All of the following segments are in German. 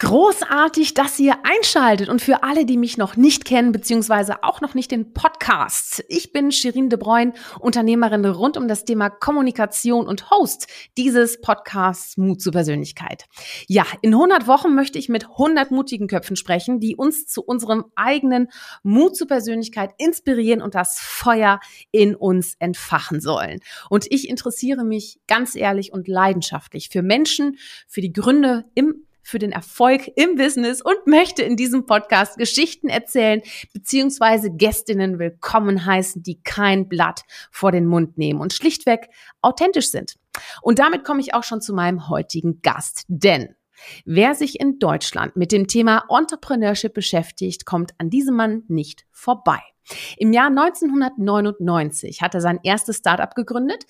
Großartig, dass ihr einschaltet und für alle, die mich noch nicht kennen, beziehungsweise auch noch nicht den Podcast. Ich bin Shirin de Bruyne, Unternehmerin rund um das Thema Kommunikation und Host dieses Podcasts Mut zur Persönlichkeit. Ja, in 100 Wochen möchte ich mit 100 mutigen Köpfen sprechen, die uns zu unserem eigenen Mut zur Persönlichkeit inspirieren und das Feuer in uns entfachen sollen. Und ich interessiere mich ganz ehrlich und leidenschaftlich für Menschen, für die Gründe im für den Erfolg im Business und möchte in diesem Podcast Geschichten erzählen beziehungsweise Gästinnen willkommen heißen, die kein Blatt vor den Mund nehmen und schlichtweg authentisch sind. Und damit komme ich auch schon zu meinem heutigen Gast, denn Wer sich in Deutschland mit dem Thema Entrepreneurship beschäftigt, kommt an diesem Mann nicht vorbei. Im Jahr 1999 hat er sein erstes Startup gegründet.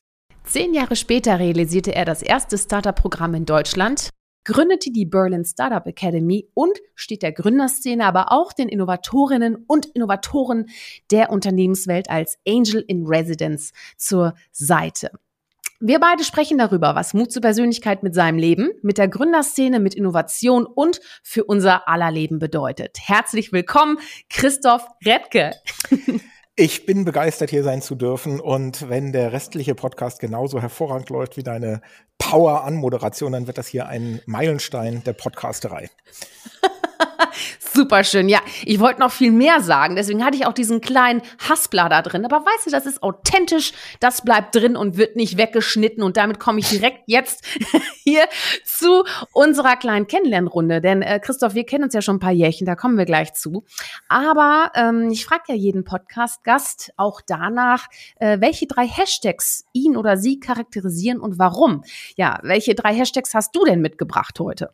Zehn Jahre später realisierte er das erste Startup-Programm in Deutschland gründete die Berlin Startup Academy und steht der Gründerszene, aber auch den Innovatorinnen und Innovatoren der Unternehmenswelt als Angel in Residence zur Seite. Wir beide sprechen darüber, was Mut zur Persönlichkeit mit seinem Leben, mit der Gründerszene, mit Innovation und für unser aller Leben bedeutet. Herzlich willkommen, Christoph Redke. Ich bin begeistert, hier sein zu dürfen. Und wenn der restliche Podcast genauso hervorragend läuft wie deine Power-Anmoderation, dann wird das hier ein Meilenstein der Podcasterei. Super schön. Ja, ich wollte noch viel mehr sagen. Deswegen hatte ich auch diesen kleinen Haspler da drin. Aber weißt du, das ist authentisch. Das bleibt drin und wird nicht weggeschnitten. Und damit komme ich direkt jetzt hier zu unserer kleinen Kennenlernrunde. Denn äh, Christoph, wir kennen uns ja schon ein paar Jährchen. Da kommen wir gleich zu. Aber ähm, ich frage ja jeden Podcast-Gast auch danach, äh, welche drei Hashtags ihn oder sie charakterisieren und warum. Ja, welche drei Hashtags hast du denn mitgebracht heute?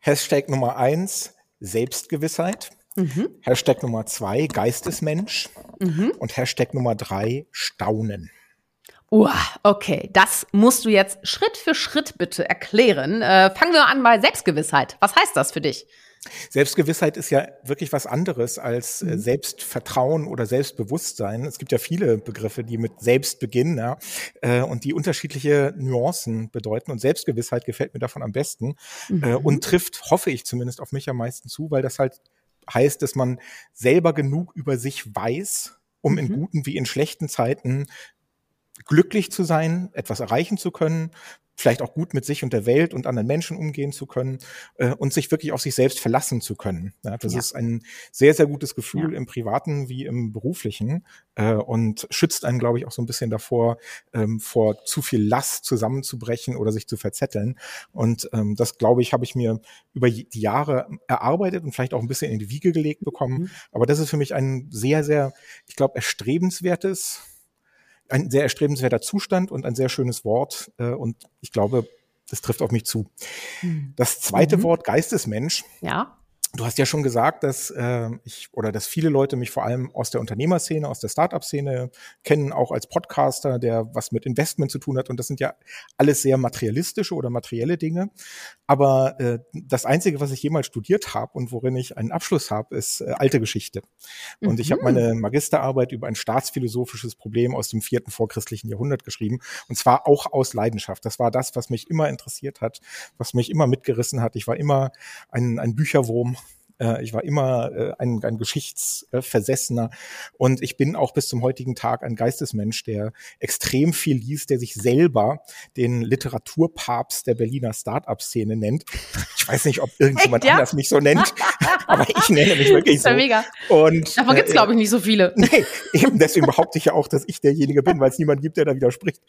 Hashtag Nummer eins, Selbstgewissheit. Mhm. Hashtag Nummer zwei, Geistesmensch. Mhm. Und Hashtag Nummer drei, Staunen. Uh, okay, das musst du jetzt Schritt für Schritt bitte erklären. Äh, fangen wir an bei Selbstgewissheit. Was heißt das für dich? Selbstgewissheit ist ja wirklich was anderes als äh, mhm. Selbstvertrauen oder Selbstbewusstsein. Es gibt ja viele Begriffe, die mit Selbst beginnen ja, äh, und die unterschiedliche Nuancen bedeuten. Und Selbstgewissheit gefällt mir davon am besten äh, mhm. äh, und trifft, hoffe ich zumindest, auf mich am meisten zu, weil das halt heißt, dass man selber genug über sich weiß, um mhm. in guten wie in schlechten Zeiten glücklich zu sein, etwas erreichen zu können, vielleicht auch gut mit sich und der Welt und anderen Menschen umgehen zu können äh, und sich wirklich auf sich selbst verlassen zu können. Ja, das ja. ist ein sehr, sehr gutes Gefühl ja. im privaten wie im beruflichen äh, und schützt einen, glaube ich, auch so ein bisschen davor, ähm, vor zu viel Last zusammenzubrechen oder sich zu verzetteln. Und ähm, das, glaube ich, habe ich mir über die Jahre erarbeitet und vielleicht auch ein bisschen in die Wiege gelegt bekommen. Mhm. Aber das ist für mich ein sehr, sehr, ich glaube, erstrebenswertes ein sehr erstrebenswerter Zustand und ein sehr schönes Wort. Äh, und ich glaube, das trifft auf mich zu. Hm. Das zweite mhm. Wort, Geistesmensch. Ja. Du hast ja schon gesagt, dass äh, ich oder dass viele Leute mich vor allem aus der Unternehmerszene, aus der Startup-Szene kennen, auch als Podcaster, der was mit Investment zu tun hat. Und das sind ja alles sehr materialistische oder materielle Dinge. Aber äh, das Einzige, was ich jemals studiert habe und worin ich einen Abschluss habe, ist äh, alte Geschichte. Und mhm. ich habe meine Magisterarbeit über ein staatsphilosophisches Problem aus dem vierten vorchristlichen Jahrhundert geschrieben. Und zwar auch aus Leidenschaft. Das war das, was mich immer interessiert hat, was mich immer mitgerissen hat. Ich war immer ein, ein Bücherwurm äh, ich war immer äh, ein, ein Geschichtsversessener und ich bin auch bis zum heutigen Tag ein Geistesmensch, der extrem viel liest, der sich selber den Literaturpapst der Berliner Start-up-Szene nennt. Ich weiß nicht, ob irgendjemand Echt, ja? anders mich so nennt, aber ich nenne mich wirklich so. Mega. Und, Davon gibt's, äh, glaube ich, nicht so viele. Nee, eben deswegen behaupte ich ja auch, dass ich derjenige bin, weil es niemand gibt, der da widerspricht.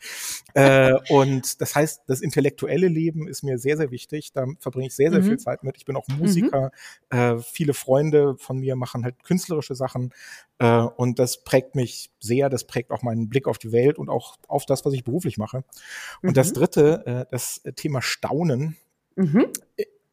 Äh, und das heißt, das intellektuelle Leben ist mir sehr, sehr wichtig. Da verbringe ich sehr, sehr mhm. viel Zeit mit. Ich bin auch Musiker. Mhm. Äh, viele Freunde von mir machen halt künstlerische Sachen äh, und das prägt mich sehr, das prägt auch meinen Blick auf die Welt und auch auf das, was ich beruflich mache. Und mhm. das dritte, äh, das Thema Staunen. Mhm.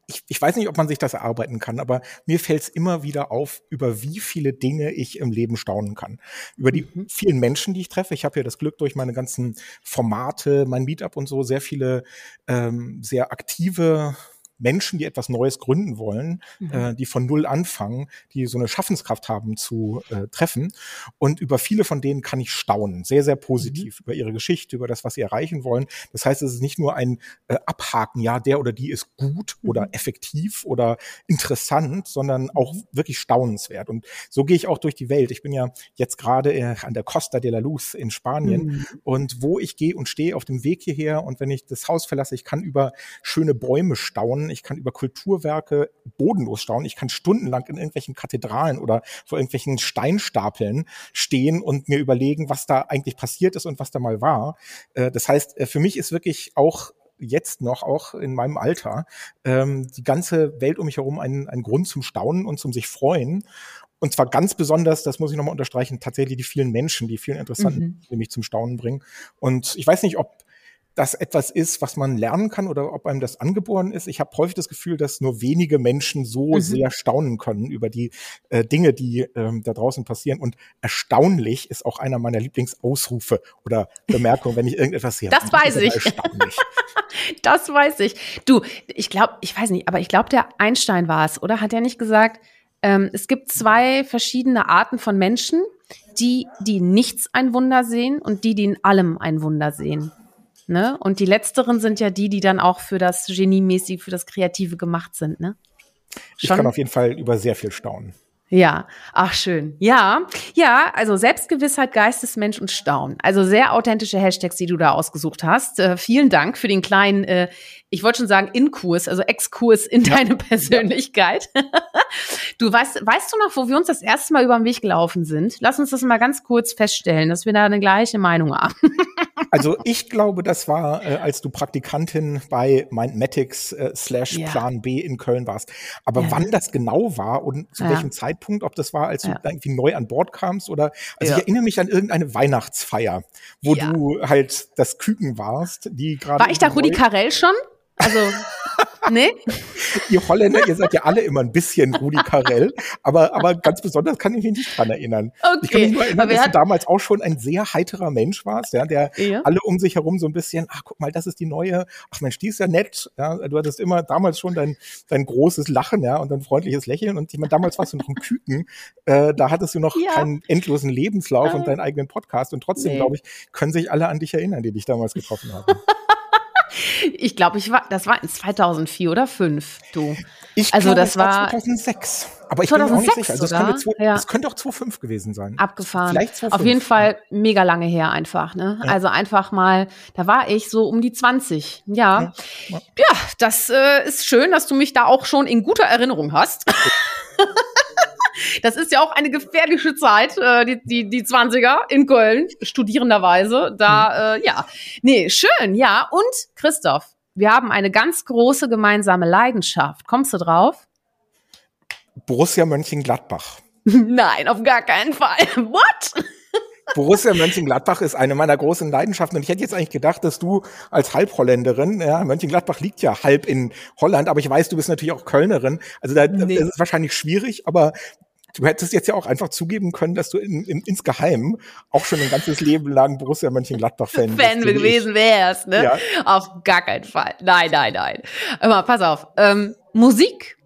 Ich, ich, weiß nicht, ob man sich das erarbeiten kann, aber mir fällt es immer wieder auf, über wie viele Dinge ich im Leben staunen kann. Über die mhm. vielen Menschen, die ich treffe. Ich habe ja das Glück durch meine ganzen Formate, mein Meetup und so, sehr viele ähm, sehr aktive Menschen, die etwas Neues gründen wollen, mhm. äh, die von Null anfangen, die so eine Schaffenskraft haben zu äh, treffen. Und über viele von denen kann ich staunen, sehr, sehr positiv mhm. über ihre Geschichte, über das, was sie erreichen wollen. Das heißt, es ist nicht nur ein äh, Abhaken, ja, der oder die ist gut mhm. oder effektiv oder interessant, sondern auch wirklich staunenswert. Und so gehe ich auch durch die Welt. Ich bin ja jetzt gerade äh, an der Costa de la Luz in Spanien mhm. und wo ich gehe und stehe auf dem Weg hierher und wenn ich das Haus verlasse, ich kann über schöne Bäume staunen, ich kann über Kulturwerke bodenlos staunen, ich kann stundenlang in irgendwelchen Kathedralen oder vor irgendwelchen Steinstapeln stehen und mir überlegen, was da eigentlich passiert ist und was da mal war. Äh, das heißt, äh, für mich ist wirklich auch jetzt noch, auch in meinem Alter, ähm, die ganze Welt um mich herum ein, ein Grund zum Staunen und zum sich freuen. Und zwar ganz besonders, das muss ich nochmal unterstreichen, tatsächlich die vielen Menschen, die vielen interessanten, mhm. die mich zum Staunen bringen. Und ich weiß nicht, ob das etwas ist, was man lernen kann oder ob einem das angeboren ist. Ich habe häufig das Gefühl, dass nur wenige Menschen so mhm. sehr staunen können über die äh, Dinge, die ähm, da draußen passieren. Und erstaunlich ist auch einer meiner Lieblingsausrufe oder Bemerkungen, wenn ich irgendetwas sehe. Das weiß ich. das weiß ich. Du, ich glaube, ich weiß nicht, aber ich glaube, der Einstein war es, oder? Hat er nicht gesagt, ähm, es gibt zwei verschiedene Arten von Menschen, die, die nichts ein Wunder sehen und die, die in allem ein Wunder sehen. Ne? Und die letzteren sind ja die, die dann auch für das Geniemäßig, für das Kreative gemacht sind. Ne? Ich kann auf jeden Fall über sehr viel staunen. Ja, ach schön. Ja, ja, also Selbstgewissheit, Geistesmensch und Staunen. Also sehr authentische Hashtags, die du da ausgesucht hast. Äh, vielen Dank für den kleinen, äh, ich wollte schon sagen, Inkurs, also Exkurs in ja. deine Persönlichkeit. du weißt, weißt du noch, wo wir uns das erste Mal über den Weg gelaufen sind? Lass uns das mal ganz kurz feststellen, dass wir da eine gleiche Meinung haben. Also ich glaube, das war, äh, als du Praktikantin bei Mindmatics äh, slash ja. Plan B in Köln warst. Aber ja. wann das genau war und zu ja. welchem Zeitpunkt, ob das war, als du irgendwie neu an Bord kamst oder, also ich erinnere mich an irgendeine Weihnachtsfeier, wo du halt das Küken warst, die gerade. War ich da Rudi Carell schon? Also Nee? Ihr Holländer, ihr seid ja alle immer ein bisschen Rudi Carell, aber, aber ganz besonders kann ich mich nicht dran erinnern. Okay. Ich kann mich nur erinnern, dass du damals auch schon ein sehr heiterer Mensch warst, ja, der ja. alle um sich herum so ein bisschen, ach guck mal, das ist die neue, ach Mensch, die ist ja nett. Ja, du hattest immer damals schon dein, dein großes Lachen, ja, und dein freundliches Lächeln. Und ich meine, damals warst du noch ein Küken, äh, da hattest du noch ja. keinen endlosen Lebenslauf und deinen eigenen Podcast. Und trotzdem, nee. glaube ich, können sich alle an dich erinnern, die dich damals getroffen haben. Ich glaube, ich war, das war in 2004 oder 2005, du. Ich also glaube, das war 2006. Aber ich 2006 bin mir auch nicht sicher. Also das, könnte, zwei, ja. das könnte auch 2005 gewesen sein. Abgefahren. Vielleicht 2005. Auf jeden Fall mega lange her einfach, ne? Ja. Also einfach mal, da war ich so um die 20. Ja. Ja, ja das äh, ist schön, dass du mich da auch schon in guter Erinnerung hast. Das ist ja auch eine gefährliche Zeit, äh, die, die, die 20er in Köln, studierenderweise. Da, hm. äh, ja. Nee, schön, ja. Und Christoph, wir haben eine ganz große gemeinsame Leidenschaft. Kommst du drauf? Borussia Mönchengladbach. Nein, auf gar keinen Fall. What? Borussia Mönchengladbach ist eine meiner großen Leidenschaften und ich hätte jetzt eigentlich gedacht, dass du als Halbholländerin, ja, Mönchengladbach liegt ja halb in Holland, aber ich weiß, du bist natürlich auch Kölnerin, also da nee. ist es wahrscheinlich schwierig, aber du hättest jetzt ja auch einfach zugeben können, dass du in, in, insgeheim auch schon ein ganzes Leben lang Borussia Mönchengladbach-Fan Fan gewesen wärst, ne? Ja. Auf gar keinen Fall. Nein, nein, nein. Aber pass auf. Ähm, Musik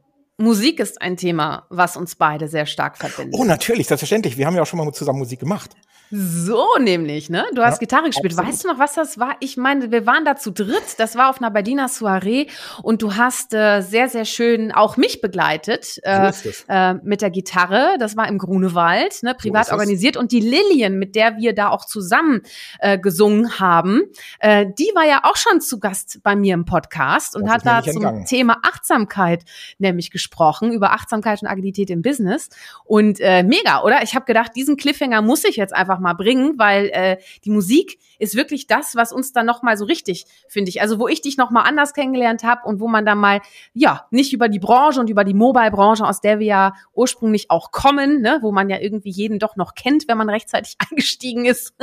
Musik ist ein Thema, was uns beide sehr stark verbindet. Oh, natürlich, selbstverständlich. Wir haben ja auch schon mal zusammen Musik gemacht. So nämlich, ne? Du hast ja, Gitarre gespielt. Absolut. Weißt du noch, was das war? Ich meine, wir waren da zu dritt. Das war auf einer Berliner Soiree und du hast äh, sehr, sehr schön auch mich begleitet äh, äh, mit der Gitarre. Das war im Grunewald, ne? privat so organisiert. Und die Lillian, mit der wir da auch zusammen äh, gesungen haben, äh, die war ja auch schon zu Gast bei mir im Podcast und hat da zum entgangen. Thema Achtsamkeit nämlich gesprochen, über Achtsamkeit und Agilität im Business. Und äh, mega, oder? Ich habe gedacht, diesen Cliffhanger muss ich jetzt einfach mal bringen, weil äh, die Musik ist wirklich das, was uns dann noch mal so richtig, finde ich, also wo ich dich noch mal anders kennengelernt habe und wo man dann mal ja nicht über die Branche und über die Mobile-Branche, aus der wir ja ursprünglich auch kommen, ne, wo man ja irgendwie jeden doch noch kennt, wenn man rechtzeitig eingestiegen ist.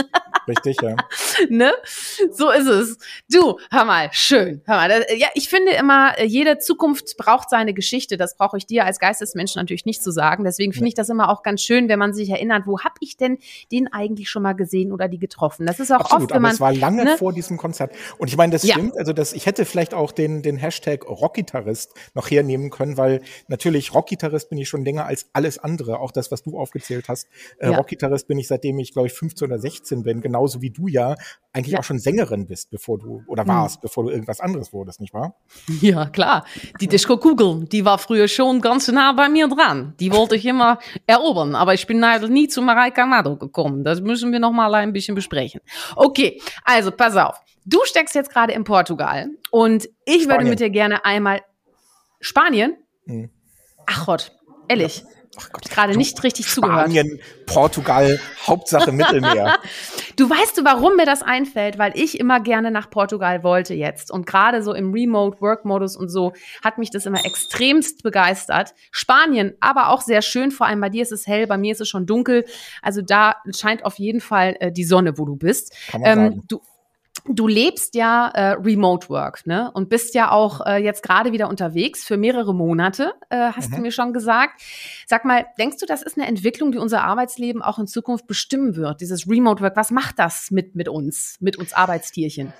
Richtig, ja. ne? So ist es. Du, hör mal, schön. Hör mal, ja, ich finde immer, jede Zukunft braucht seine Geschichte. Das brauche ich dir als Geistesmensch natürlich nicht zu sagen. Deswegen finde ich das immer auch ganz schön, wenn man sich erinnert, wo habe ich denn den eigentlich eigentlich schon mal gesehen oder die getroffen. Das ist auch Absolut, oft, man. Aber es war lange ne? vor diesem Konzert. Und ich meine, das Ja. stimmt. Also das, ich hätte vielleicht auch den, den Hashtag Rockgitarrist noch hernehmen können, weil natürlich Rockgitarrist bin ich schon länger als alles andere. Auch das, was du aufgezählt hast. Äh, Ja. Rockgitarrist bin ich seitdem ich, glaube ich, 15 oder 16 bin. Genauso wie du ja eigentlich Ja. auch schon Sängerin bist, bevor du, oder Mhm. warst, bevor du irgendwas anderes wurdest, nicht wahr? Ja, klar. Die Disco-Kugel, die war früher schon ganz nah bei mir dran. Die wollte ich immer erobern, aber ich bin leider nie zu Mareike Amado gekommen. Das müssen wir noch mal ein bisschen besprechen. Okay, also pass auf. Du steckst jetzt gerade in Portugal und ich würde Spanien. mit dir gerne einmal Spanien? Mhm. Ach Gott, ehrlich. Ach Gott. Gerade nicht richtig zugehört. Spanien, Portugal, Hauptsache Mittelmeer. Du weißt du, warum mir das einfällt? Weil ich immer gerne nach Portugal wollte jetzt. Und gerade so im Remote-Work-Modus und so hat mich das immer extremst begeistert. Spanien, aber auch sehr schön. Vor allem bei dir ist es hell, bei mir ist es schon dunkel. Also da scheint auf jeden Fall äh, die Sonne, wo du bist. Kann man sagen. du, du lebst ja äh, Remote Work, ne? Und bist ja auch äh, jetzt gerade wieder unterwegs für mehrere Monate, äh, hast du Mhm. mir schon gesagt. Sag mal, denkst du, das ist eine Entwicklung, die unser Arbeitsleben auch in Zukunft bestimmen wird? Dieses Remote Work, was macht das mit, mit uns, mit uns Arbeitstierchen?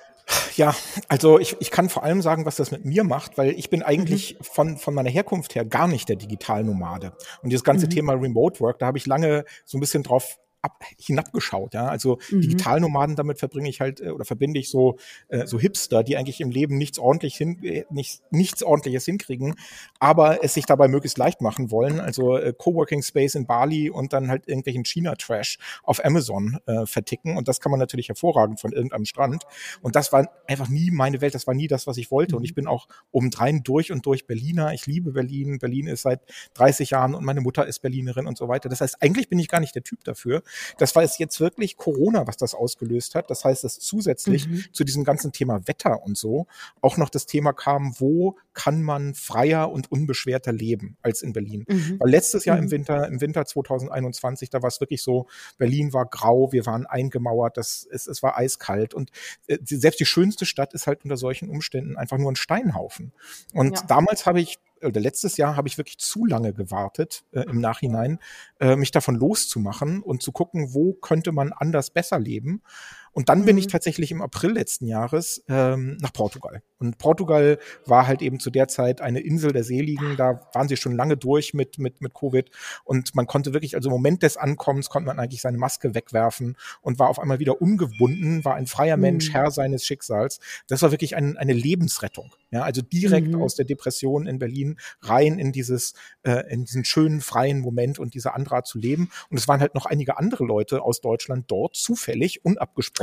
Ja, also ich, ich kann vor allem sagen, was das mit mir macht, weil ich bin eigentlich Mhm. von, von meiner Herkunft her gar nicht der Digitalnomade. Und dieses ganze Mhm. Thema Remote Work, da habe ich lange so ein bisschen drauf ab, hinabgeschaut, ja. Also Mhm. Digitalnomaden, damit verbringe ich halt äh, oder verbinde ich so äh, so Hipster, die eigentlich im Leben nichts ordentlich hin, äh, nichts, nichts ordentliches hinkriegen, aber es sich dabei möglichst leicht machen wollen. Also äh, Coworking Space in Bali und dann halt irgendwelchen China Trash auf Amazon äh, verticken und das kann man natürlich hervorragend von irgendeinem Strand. Und das war einfach nie meine Welt, das war nie das, was ich wollte. Und ich bin auch obendrein durch und durch Berliner. Ich liebe Berlin. Berlin ist seit 30 Jahren und meine Mutter ist Berlinerin und so weiter. Das heißt, eigentlich bin ich gar nicht der Typ dafür. Das war es jetzt wirklich Corona, was das ausgelöst hat. Das heißt, dass zusätzlich Mhm. zu diesem ganzen Thema Wetter und so auch noch das Thema kam, wo kann man freier und unbeschwerter leben als in Berlin. Mhm. Weil letztes Jahr im Mhm. Winter, im Winter 2021, da war es wirklich so, Berlin war grau, wir waren eingemauert, das, es, es war eiskalt und äh, selbst die schönste Stadt ist halt unter solchen Umständen einfach nur ein Steinhaufen. Und Ja. damals habe ich oder letztes Jahr habe ich wirklich zu lange gewartet äh, im Nachhinein, äh, mich davon loszumachen und zu gucken, wo könnte man anders besser leben. Und dann bin Mhm. ich tatsächlich im April letzten Jahres ähm, nach Portugal. Und Portugal war halt eben zu der Zeit eine Insel der Seligen. Da waren sie schon lange durch mit, mit, mit Covid. Und man konnte wirklich, also im Moment des Ankommens konnte man eigentlich seine Maske wegwerfen und war auf einmal wieder ungebunden, war ein freier Mensch, Mhm. Herr seines Schicksals. Das war wirklich ein, eine Lebensrettung. Ja, also direkt Mhm. aus der Depression in Berlin rein in dieses, äh, in diesen schönen, freien Moment und diese andere Art zu leben. Und es waren halt noch einige andere Leute aus Deutschland dort, zufällig, unabgesprochen,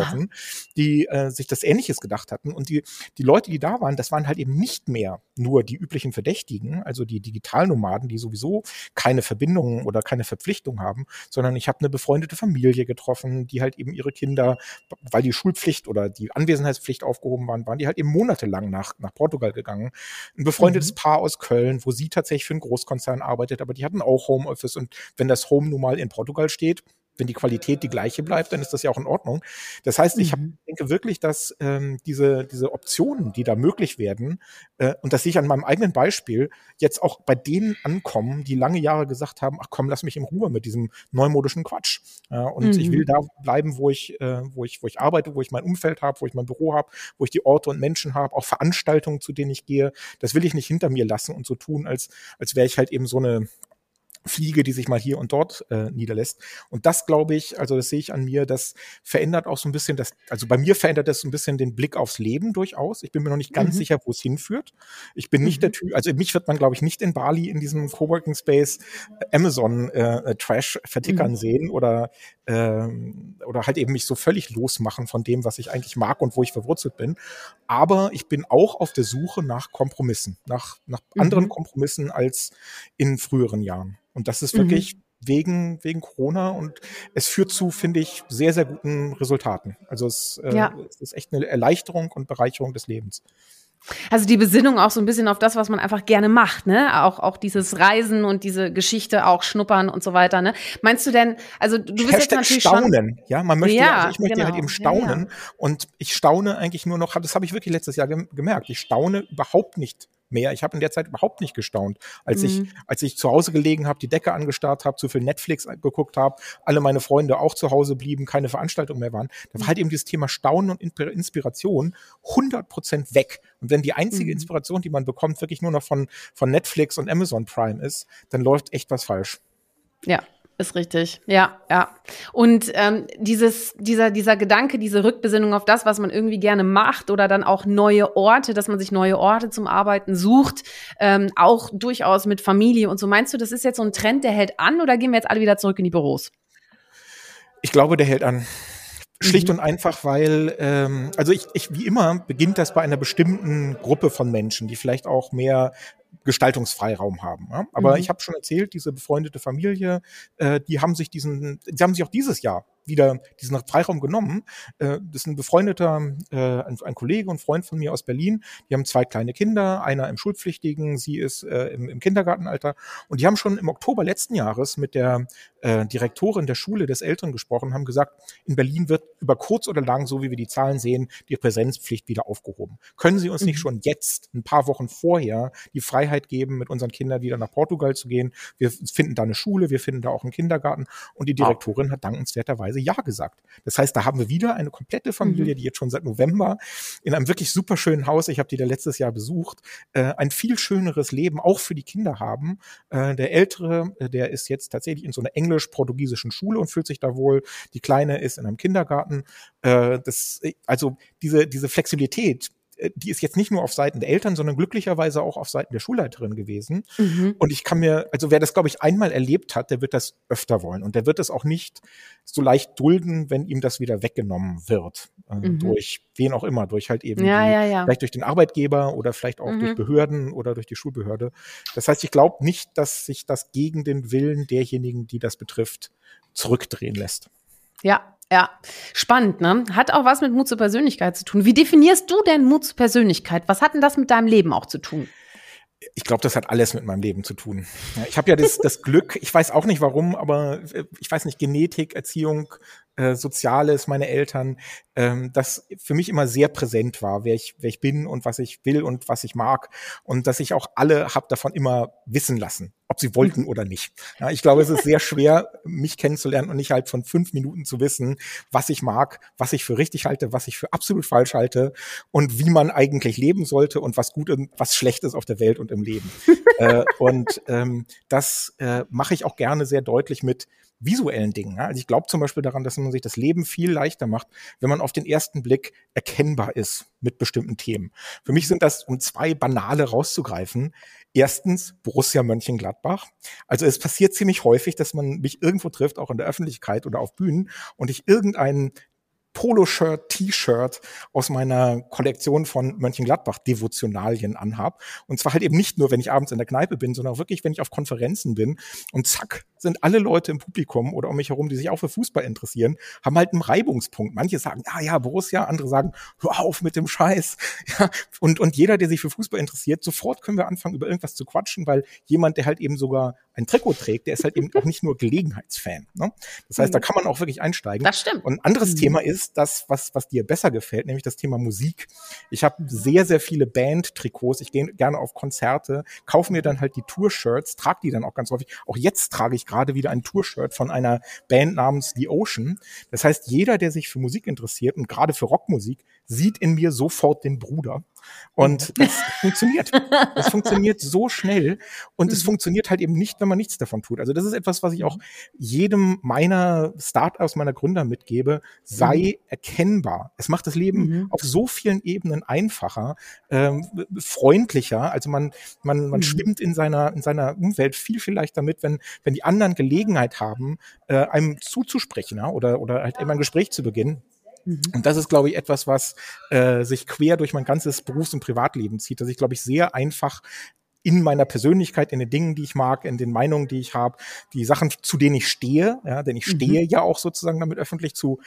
die äh, sich das Ähnliches gedacht hatten. Und die, die Leute, die da waren, das waren halt eben nicht mehr nur die üblichen Verdächtigen, also die Digitalnomaden, die sowieso keine Verbindungen oder keine Verpflichtung haben, sondern ich habe eine befreundete Familie getroffen, die halt eben ihre Kinder, weil die Schulpflicht oder die Anwesenheitspflicht aufgehoben waren, waren die halt eben monatelang nach, nach Portugal gegangen. Ein befreundetes Mhm. Paar aus Köln, wo sie tatsächlich für einen Großkonzern arbeitet, aber die hatten auch Homeoffice und wenn das Home nun mal in Portugal steht, wenn die Qualität die gleiche bleibt, dann ist das ja auch in Ordnung. Das heißt, ich hab, Mhm. denke wirklich, dass ähm, diese, diese Optionen, die da möglich werden, äh, und das sehe ich an meinem eigenen Beispiel, jetzt auch bei denen ankommen, die lange Jahre gesagt haben, ach komm, lass mich in Ruhe mit diesem neumodischen Quatsch. Ja, und ich Mhm. will da bleiben, wo ich, äh, wo ich, wo ich arbeite, wo ich mein Umfeld habe, wo ich mein Büro habe, wo ich die Orte und Menschen habe, auch Veranstaltungen, zu denen ich gehe. Das will ich nicht hinter mir lassen und so tun, als, als wäre ich halt eben so eine Fliege, die sich mal hier und dort äh, niederlässt. Und das glaube ich, also das sehe ich an mir, das verändert auch so ein bisschen das, also bei mir verändert das so ein bisschen den Blick aufs Leben durchaus. Ich bin mir noch nicht ganz Mhm. sicher, wo es hinführt. Ich bin nicht Mhm. der Typ, also mich wird man, glaube ich, nicht in Bali in diesem Coworking Space äh, Amazon äh, äh, Trash vertickern Mhm. sehen oder ähm, oder halt eben mich so völlig losmachen von dem, was ich eigentlich mag und wo ich verwurzelt bin. Aber ich bin auch auf der Suche nach Kompromissen, nach, nach anderen Mhm. Kompromissen als in früheren Jahren. Und das ist Mhm. wirklich wegen, wegen Corona und es führt zu, finde ich, sehr, sehr guten Resultaten. Also es, äh, Ja. es ist echt eine Erleichterung und Bereicherung des Lebens. Also die Besinnung auch so ein bisschen auf das, was man einfach gerne macht, ne? Auch, auch dieses Reisen und diese Geschichte auch schnuppern und so weiter, ne? Meinst du denn, also du bist jetzt Hashtag natürlich schon. staunen, ja, man möchte, Ja, also ich möchte genau. halt eben Ja, staunen und ich staune eigentlich nur noch, das habe ich wirklich letztes Jahr gem- gemerkt, ich staune überhaupt nicht mehr. Ich habe in der Zeit überhaupt nicht gestaunt, als mhm. ich als ich zu Hause gelegen habe, die Decke angestarrt habe, zu viel Netflix geguckt habe, alle meine Freunde auch zu Hause blieben, keine Veranstaltungen mehr waren. Da war halt eben dieses Thema Staunen und Inspiration 100 Prozent weg. Und wenn die einzige mhm. Inspiration, die man bekommt, wirklich nur noch von von Netflix und Amazon Prime ist, dann läuft echt was falsch. Ja, ist richtig, ja, ja. Und ähm, dieses, dieser, dieser Gedanke, diese Rückbesinnung auf das, was man irgendwie gerne macht oder dann auch neue Orte, dass man sich neue Orte zum Arbeiten sucht, ähm, auch durchaus mit Familie und so. Meinst du, das ist jetzt so ein Trend, der hält an oder gehen wir jetzt alle wieder zurück in die Büros? Ich glaube, der hält an. Schlicht mhm. und einfach, weil, ähm, also ich, ich, wie immer, beginnt das bei einer bestimmten Gruppe von Menschen, die vielleicht auch mehr Gestaltungsfreiraum haben. Ja? Aber mhm. ich habe schon erzählt, diese befreundete Familie, äh, die haben sich diesen, die haben sich auch dieses Jahr wieder diesen Freiraum genommen. Äh, das ist ein befreundeter, äh, ein, ein, Kollege und Freund von mir aus Berlin. Die haben zwei kleine Kinder, einer im Schulpflichtigen, sie ist äh, im, im Kindergartenalter. Und die haben schon im Oktober letzten Jahres mit der äh, Direktorin der Schule des Eltern gesprochen, haben gesagt, in Berlin wird über kurz oder lang, so wie wir die Zahlen sehen, die Präsenzpflicht wieder aufgehoben. Können Sie uns mhm. nicht schon jetzt, ein paar Wochen vorher, die Freiheit geben, mit unseren Kindern wieder nach Portugal zu gehen? Wir finden da eine Schule, wir finden da auch einen Kindergarten. Und die Direktorin hat dankenswerterweise Ja gesagt. Das heißt, da haben wir wieder eine komplette Familie, mhm. die jetzt schon seit November in einem wirklich super schönen Haus, ich habe die da letztes Jahr besucht, äh, ein viel schöneres Leben auch für die Kinder haben. Äh, der Ältere, äh, der ist jetzt tatsächlich in so einer englisch-portugiesischen Schule und fühlt sich da wohl. Die Kleine ist in einem Kindergarten. Äh, das, also diese, diese Flexibilität, äh, die ist jetzt nicht nur auf Seiten der Eltern, sondern glücklicherweise auch auf Seiten der Schulleiterin gewesen. Mhm. Und ich kann mir, also wer das, glaube ich, einmal erlebt hat, der wird das öfter wollen. Und der wird es auch nicht so leicht dulden, wenn ihm das wieder weggenommen wird. Äh, mhm. Durch wen auch immer, durch halt eben, ja, die, ja, ja. vielleicht durch den Arbeitgeber oder vielleicht auch mhm. durch Behörden oder durch die Schulbehörde. Das heißt, ich glaube nicht, dass sich das gegen den Willen derjenigen, die das betrifft, zurückdrehen lässt. Ja, ja, spannend, ne? Hat auch was mit Mut zur Persönlichkeit zu tun. Wie definierst du denn Mut zur Persönlichkeit? Was hat denn das mit deinem Leben auch zu tun? Ich glaube, das hat alles mit meinem Leben zu tun. Ich habe ja das, das Glück, ich weiß auch nicht warum, aber äh, ich weiß nicht, Genetik, Erziehung, äh, Soziales, meine Eltern, ähm, das für mich immer sehr präsent war, wer ich, wer ich bin und was ich will und was ich mag und dass ich auch alle habe davon immer wissen lassen, ob sie wollten mhm. oder nicht. Ja, ich glaube, es ist sehr schwer, mich kennenzulernen und nicht halt von fünf Minuten zu wissen, was ich mag, was ich für richtig halte, was ich für absolut falsch halte und wie man eigentlich leben sollte und was gut und was schlecht ist auf der Welt und im Leben. äh, und ähm, das äh, mache ich auch gerne sehr deutlich mit visuellen Dingen. Also ich glaube zum Beispiel daran, dass man sich das Leben viel leichter macht, wenn man auf den ersten Blick erkennbar ist mit bestimmten Themen. Für mich sind das, um zwei banale rauszugreifen, erstens Borussia Mönchengladbach. Also es passiert ziemlich häufig, dass man mich irgendwo trifft, auch in der Öffentlichkeit oder auf Bühnen, und ich irgendeinen Poloshirt, T-Shirt aus meiner Kollektion von Mönchengladbach-Devotionalien anhab. Und zwar halt eben nicht nur, wenn ich abends in der Kneipe bin, sondern auch wirklich, wenn ich auf Konferenzen bin. Und zack, sind alle Leute im Publikum oder um mich herum, die sich auch für Fußball interessieren, haben halt einen Reibungspunkt. Manche sagen, ja, ja, Borussia, andere sagen, hör auf mit dem Scheiß. Ja, und, und jeder, der sich für Fußball interessiert, sofort können wir anfangen, über irgendwas zu quatschen, weil jemand, der halt eben sogar ein Trikot trägt, der ist halt eben auch nicht nur Gelegenheitsfan. Ne? Das heißt, mhm. da kann man auch wirklich einsteigen. Das stimmt. Und ein anderes mhm. Thema ist das, was, was dir besser gefällt, nämlich das Thema Musik. Ich habe sehr, sehr viele Band-Trikots. Ich gehe gerne auf Konzerte, kaufe mir dann halt die Tour-Shirts, trage die dann auch ganz häufig. Auch jetzt trage ich gerade wieder ein Tour-Shirt von einer Band namens The Ocean. Das heißt, jeder, der sich für Musik interessiert und gerade für Rockmusik, sieht in mir sofort den Bruder. Und das funktioniert. Das funktioniert so schnell. Und es mhm. funktioniert halt eben nicht, wenn man nichts davon tut. Also das ist etwas, was ich auch jedem meiner Startups, meiner Gründer mitgebe. Sei mhm. erkennbar. Es macht das Leben mhm. auf so vielen Ebenen einfacher, ähm, freundlicher. Also man, man, man mhm. schwimmt in seiner, in seiner Umwelt viel, viel leichter mit, wenn, wenn die anderen Gelegenheit haben, äh, einem zuzusprechen ja, oder, oder halt eben ein Gespräch zu beginnen. Mhm. Und das ist, glaube ich, etwas, was äh, sich quer durch mein ganzes Berufs- und Privatleben zieht, dass ich, glaube ich, sehr einfach in meiner Persönlichkeit, in den Dingen, die ich mag, in den Meinungen, die ich habe, die Sachen, zu denen ich stehe, ja, denn ich stehe mhm. ja auch sozusagen damit öffentlich zu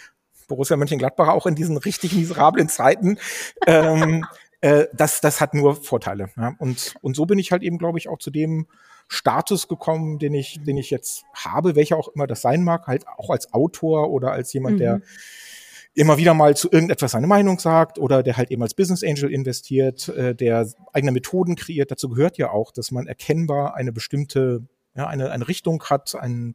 Borussia Mönchengladbach, auch in diesen richtig miserablen Zeiten. ähm, äh, das, das hat nur Vorteile. Ja? Und, und so bin ich halt eben, glaube ich, auch zu dem Status gekommen, den ich, den ich jetzt habe, welcher auch immer das sein mag, halt auch als Autor oder als jemand, mhm. der immer wieder mal zu irgendetwas seine Meinung sagt oder der halt eben als Business Angel investiert, äh, der eigene Methoden kreiert. Dazu gehört ja auch, dass man erkennbar eine bestimmte, ja, eine, eine Richtung hat, ein,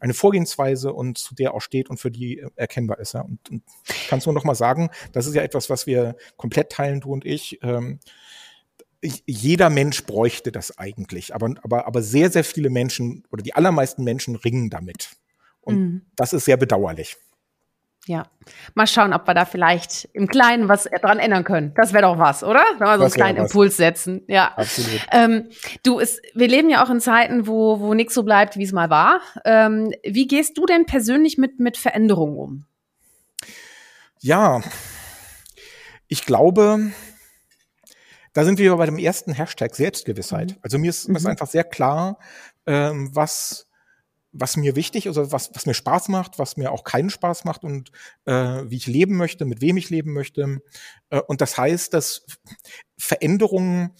eine Vorgehensweise und zu der auch steht und für die erkennbar ist. Ja. Und, und kannst du noch mal sagen, das ist ja etwas, was wir komplett teilen, du und ich. Ähm, jeder Mensch bräuchte das eigentlich, aber, aber, aber sehr, sehr viele Menschen oder die allermeisten Menschen ringen damit. Und mhm. das ist sehr bedauerlich. Ja, mal schauen, ob wir da vielleicht im Kleinen was dran ändern können. Das wäre doch was, oder? Wenn wir so einen kleinen Impuls setzen. Ja, absolut. Ähm, du, es, wir leben ja auch in Zeiten, wo, wo nichts so bleibt, wie es mal war. Ähm, wie gehst du denn persönlich mit, mit Veränderungen um? Ja, ich glaube, da sind wir bei dem ersten Hashtag Selbstgewissheit. Mhm. Also mir ist, mhm. ist einfach sehr klar, ähm, was was mir wichtig ist, also was, was mir Spaß macht, was mir auch keinen Spaß macht und äh, wie ich leben möchte, mit wem ich leben möchte. Äh, und das heißt, dass Veränderungen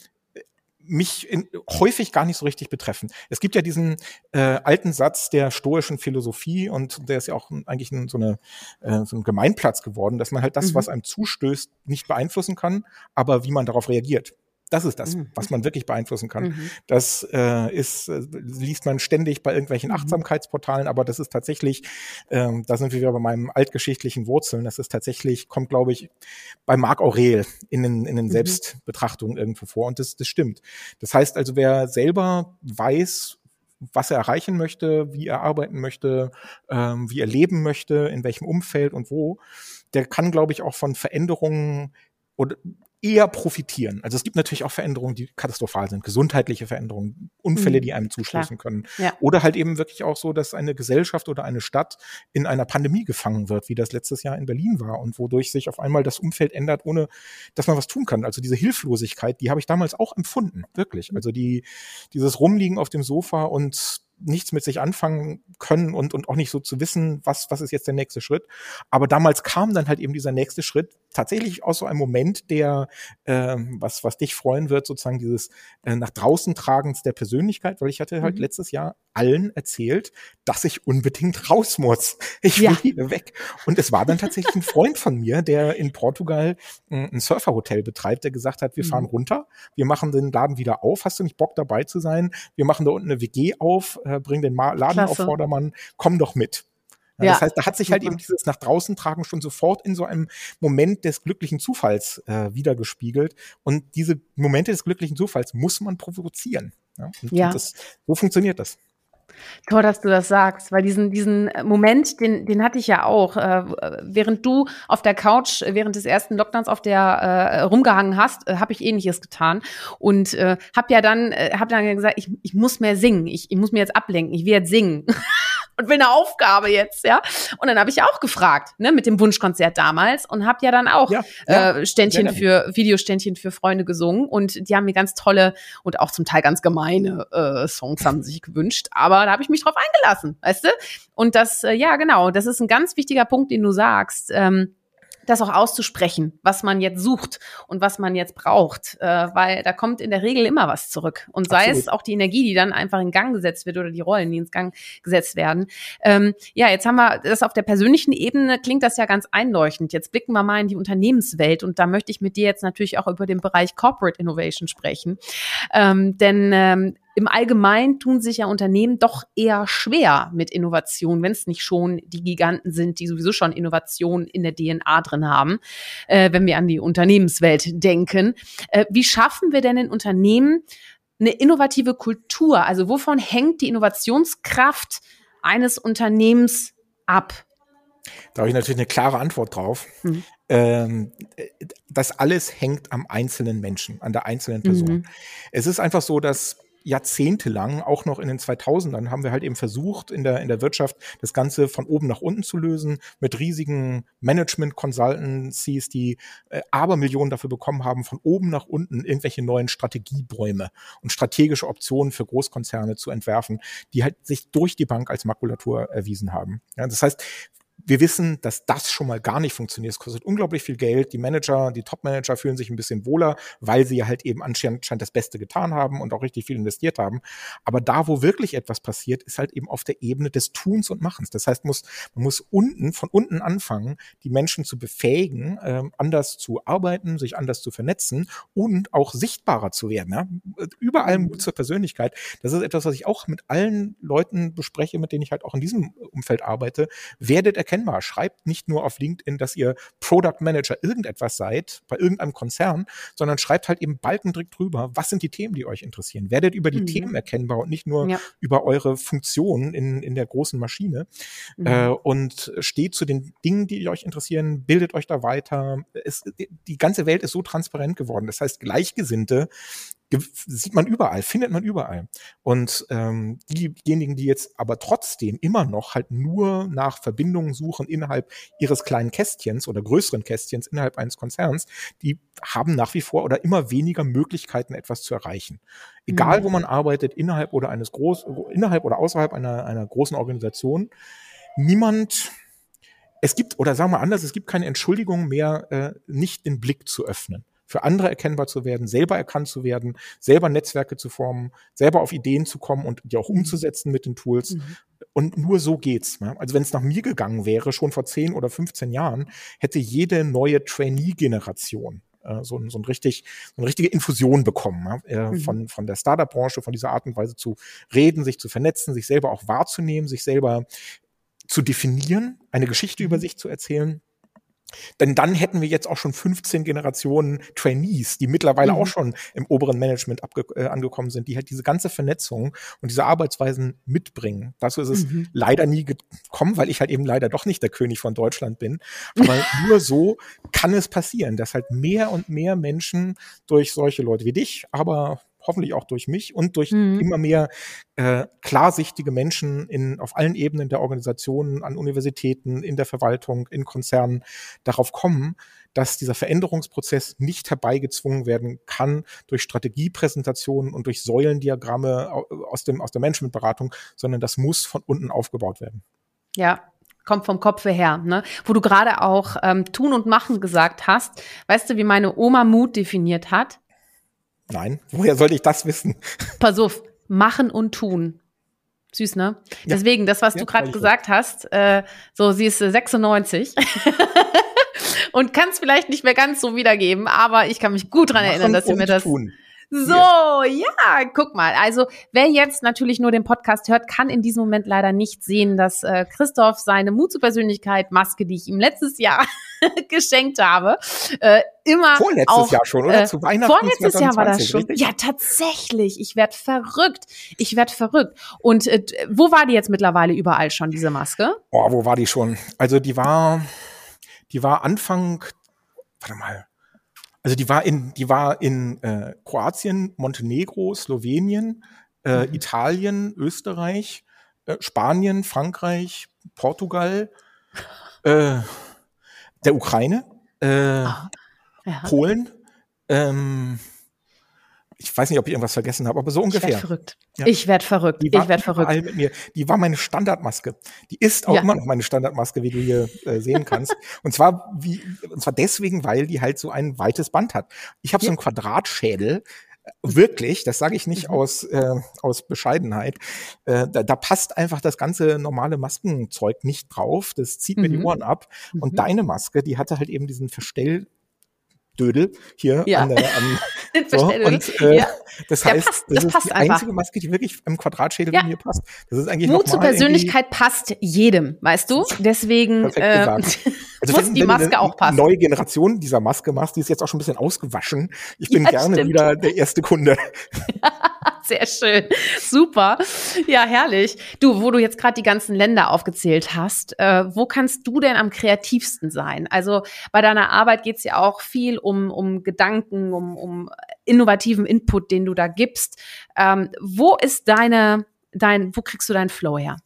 mich in, häufig gar nicht so richtig betreffen. Es gibt ja diesen äh, alten Satz der stoischen Philosophie und der ist ja auch eigentlich so, eine, äh, so ein Gemeinplatz geworden, dass man halt das, mhm. was einem zustößt, nicht beeinflussen kann, aber wie man darauf reagiert. Das ist das, mhm. was man wirklich beeinflussen kann. Mhm. Das äh, ist, äh, liest man ständig bei irgendwelchen mhm. Achtsamkeitsportalen, aber das ist tatsächlich, ähm, da sind wir wieder bei meinem altgeschichtlichen Wurzeln. Das ist tatsächlich, kommt, glaube ich, bei Marc Aurel in den, in den mhm. Selbstbetrachtungen irgendwo vor. Und das, das stimmt. Das heißt also, wer selber weiß, was er erreichen möchte, wie er arbeiten möchte, ähm, wie er leben möchte, in welchem Umfeld und wo, der kann, glaube ich, auch von Veränderungen oder eher profitieren. Also es gibt natürlich auch Veränderungen, die katastrophal sind, gesundheitliche Veränderungen, Unfälle, mhm. die einem zustoßen können. Ja. Oder halt eben wirklich auch so, dass eine Gesellschaft oder eine Stadt in einer Pandemie gefangen wird, wie das letztes Jahr in Berlin war und wodurch sich auf einmal das Umfeld ändert, ohne dass man was tun kann. Also diese Hilflosigkeit, die habe ich damals auch empfunden, wirklich. Mhm. Also die, dieses Rumliegen auf dem Sofa und nichts mit sich anfangen können und, und auch nicht so zu wissen, was, was ist jetzt der nächste Schritt. Aber damals kam dann halt eben dieser nächste Schritt tatsächlich aus so einem Moment, der, äh, was, was dich freuen wird, sozusagen dieses äh, nach draußen tragens der Persönlichkeit, weil ich hatte halt mhm. letztes Jahr allen erzählt, dass ich unbedingt raus muss. Ich will ja. hier weg. Und es war dann tatsächlich ein Freund von mir, der in Portugal äh, ein Surferhotel betreibt, der gesagt hat, wir fahren mhm. runter, wir machen den Laden wieder auf. Hast du nicht Bock dabei zu sein? Wir machen da unten eine WG auf, äh, bringen den Laden Klasse. auf Vordermann, komm doch mit. Ja, das heißt, da hat sich halt eben dieses nach draußen tragen schon sofort in so einem Moment des glücklichen Zufalls äh, wiedergespiegelt. Und diese Momente des glücklichen Zufalls muss man provozieren. Ja, und, ja. Und das, so funktioniert das. Toll, dass du das sagst, weil diesen, diesen Moment, den, den hatte ich ja auch. Äh, während du auf der Couch während des ersten Lockdowns auf der äh, rumgehangen hast, äh, habe ich ähnliches getan und äh, habe ja dann, äh, hab dann gesagt, ich, ich muss mehr singen, ich, ich muss mir jetzt ablenken, ich will jetzt singen. und will eine Aufgabe jetzt, ja. Und dann habe ich auch gefragt, ne, mit dem Wunschkonzert damals und habe ja dann auch ja, ja, äh, Ständchen für Videoständchen für Freunde gesungen und die haben mir ganz tolle und auch zum Teil ganz gemeine äh, Songs haben sich gewünscht, aber da habe ich mich drauf eingelassen, weißt du? Und das, äh, ja genau, das ist ein ganz wichtiger Punkt, den du sagst. Ähm, das auch auszusprechen, was man jetzt sucht und was man jetzt braucht, äh, weil da kommt in der Regel immer was zurück. Und sei Absolut. es auch die Energie, die dann einfach in Gang gesetzt wird oder die Rollen, die ins Gang gesetzt werden. Ähm, ja, jetzt haben wir das auf der persönlichen Ebene, klingt das ja ganz einleuchtend. Jetzt blicken wir mal in die Unternehmenswelt und da möchte ich mit dir jetzt natürlich auch über den Bereich Corporate Innovation sprechen. Ähm, denn ähm, im Allgemeinen tun sich ja Unternehmen doch eher schwer mit Innovation, wenn es nicht schon die Giganten sind, die sowieso schon Innovation in der DNA drin haben, äh, wenn wir an die Unternehmenswelt denken. Äh, wie schaffen wir denn in Unternehmen eine innovative Kultur? Also wovon hängt die Innovationskraft eines Unternehmens ab? Da habe ich natürlich eine klare Antwort drauf. Mhm. Ähm, das alles hängt am einzelnen Menschen, an der einzelnen Person. Mhm. Es ist einfach so, dass jahrzehntelang, auch noch in den 2000ern, haben wir halt eben versucht, in der, in der Wirtschaft das Ganze von oben nach unten zu lösen, mit riesigen Management-Consultancies, die äh, Abermillionen dafür bekommen haben, von oben nach unten irgendwelche neuen Strategiebäume und strategische Optionen für Großkonzerne zu entwerfen, die halt sich durch die Bank als Makulatur erwiesen haben. Ja, das heißt, wir wissen, dass das schon mal gar nicht funktioniert. Es kostet unglaublich viel Geld. Die Manager, die Top-Manager fühlen sich ein bisschen wohler, weil sie halt eben anscheinend das Beste getan haben und auch richtig viel investiert haben. Aber da, wo wirklich etwas passiert, ist halt eben auf der Ebene des Tuns und Machens. Das heißt, muss, man muss unten, von unten anfangen, die Menschen zu befähigen, äh, anders zu arbeiten, sich anders zu vernetzen und auch sichtbarer zu werden. Ja? Überall Mut mhm. zur Persönlichkeit. Das ist etwas, was ich auch mit allen Leuten bespreche, mit denen ich halt auch in diesem Umfeld arbeite. Werdet erkennbar. Schreibt nicht nur auf LinkedIn, dass ihr Product Manager irgendetwas seid, bei irgendeinem Konzern, sondern schreibt halt eben balkendrück drüber, was sind die Themen, die euch interessieren. Werdet über die mhm. Themen erkennbar und nicht nur ja. über eure Funktionen in, in der großen Maschine. Mhm. Äh, und steht zu den Dingen, die euch interessieren, bildet euch da weiter. Es, die ganze Welt ist so transparent geworden. Das heißt, Gleichgesinnte sieht man überall, findet man überall. Und ähm, diejenigen, die jetzt aber trotzdem immer noch halt nur nach Verbindungen suchen innerhalb ihres kleinen Kästchens oder größeren Kästchens innerhalb eines Konzerns, die haben nach wie vor oder immer weniger Möglichkeiten, etwas zu erreichen. Egal, mhm. wo man arbeitet, innerhalb oder eines groß, innerhalb oder außerhalb einer, einer großen Organisation, niemand es gibt, oder sagen wir anders, es gibt keine Entschuldigung mehr, äh, nicht den Blick zu öffnen für andere erkennbar zu werden, selber erkannt zu werden, selber Netzwerke zu formen, selber auf Ideen zu kommen und die auch mhm. umzusetzen mit den Tools. Mhm. Und nur so geht's. Ne? Also wenn es nach mir gegangen wäre, schon vor 10 oder 15 Jahren, hätte jede neue Trainee-Generation äh, so, so, ein richtig, so eine richtige Infusion bekommen äh, mhm. von, von der Startup-Branche, von dieser Art und Weise zu reden, sich zu vernetzen, sich selber auch wahrzunehmen, sich selber zu definieren, eine Geschichte über mhm. sich zu erzählen denn dann hätten wir jetzt auch schon 15 Generationen Trainees, die mittlerweile mhm. auch schon im oberen Management äh, angekommen sind, die halt diese ganze Vernetzung und diese Arbeitsweisen mitbringen. Dazu ist es mhm. leider nie gekommen, weil ich halt eben leider doch nicht der König von Deutschland bin. Aber nur so kann es passieren, dass halt mehr und mehr Menschen durch solche Leute wie dich, aber hoffentlich auch durch mich und durch mhm. immer mehr äh, klarsichtige Menschen in, auf allen Ebenen der Organisationen, an Universitäten, in der Verwaltung, in Konzernen darauf kommen, dass dieser Veränderungsprozess nicht herbeigezwungen werden kann durch Strategiepräsentationen und durch Säulendiagramme aus, dem, aus der Managementberatung, sondern das muss von unten aufgebaut werden. Ja, kommt vom Kopfe her, ne? Wo du gerade auch ähm, tun und machen gesagt hast. Weißt du, wie meine Oma Mut definiert hat? Nein, woher sollte ich das wissen? Pass auf, machen und tun. Süß, ne? Ja. Deswegen, das, was ja, du gerade gesagt hast, äh, so, sie ist 96 und kann es vielleicht nicht mehr ganz so wiedergeben, aber ich kann mich gut dran machen erinnern, dass sie mir das. Tun. So, ja, guck mal. Also, wer jetzt natürlich nur den Podcast hört, kann in diesem Moment leider nicht sehen, dass äh, Christoph seine Mut zur Persönlichkeit Maske, die ich ihm letztes Jahr geschenkt habe, äh, immer Vorletztes auf, Jahr schon, oder? Äh, Zu Weihnachten Vorletztes 2020, Jahr war das schon. Richtig? Ja, tatsächlich. Ich werd verrückt. Ich werd verrückt. Und äh, wo war die jetzt mittlerweile überall schon, diese Maske? Oh, wo war die schon? Also, die war, die war Anfang, warte mal, also die war in, die war in äh, Kroatien, Montenegro, Slowenien, äh, mhm. Italien, Österreich, äh, Spanien, Frankreich, Portugal, äh, der Ukraine, äh, ah, ja. Polen, ähm, ich weiß nicht, ob ich irgendwas vergessen habe, aber so ungefähr. Ich werde verrückt. Ja. Ich werde verrückt. ich werde verrückt. Mit mir. Die war meine Standardmaske. Die ist auch ja. immer noch meine Standardmaske, wie du hier äh, sehen kannst. und zwar wie, und zwar deswegen, weil die halt so ein weites Band hat. Ich habe ja. so einen Quadratschädel. Äh, wirklich, das sage ich nicht mhm. aus, äh, aus Bescheidenheit. Äh, da, da passt einfach das ganze normale Maskenzeug nicht drauf. Das zieht mhm. mir die mhm. Ohren ab. Und mhm. deine Maske, die hatte halt eben diesen Verstell Dödel hier ja. an der, am, so, und äh, ja. das heißt, passt, das, das ist die einfach. einzige Maske, die wirklich im Quadratschädel ja. mir passt. Das ist eigentlich Mut zur Persönlichkeit passt jedem, weißt du? Deswegen äh, also muss die Maske auch passen. Neue Generation dieser Maske machst, die ist jetzt auch schon ein bisschen ausgewaschen. Ich bin ja, gerne stimmt. wieder der erste Kunde. Sehr schön. Super. Ja, herrlich. Du, wo du jetzt gerade die ganzen Länder aufgezählt hast, äh, wo kannst du denn am kreativsten sein? Also bei deiner Arbeit geht's ja auch viel um, um Gedanken, um, um innovativen Input, den du da gibst. Ähm, wo ist deine, dein, wo kriegst du deinen Flow her?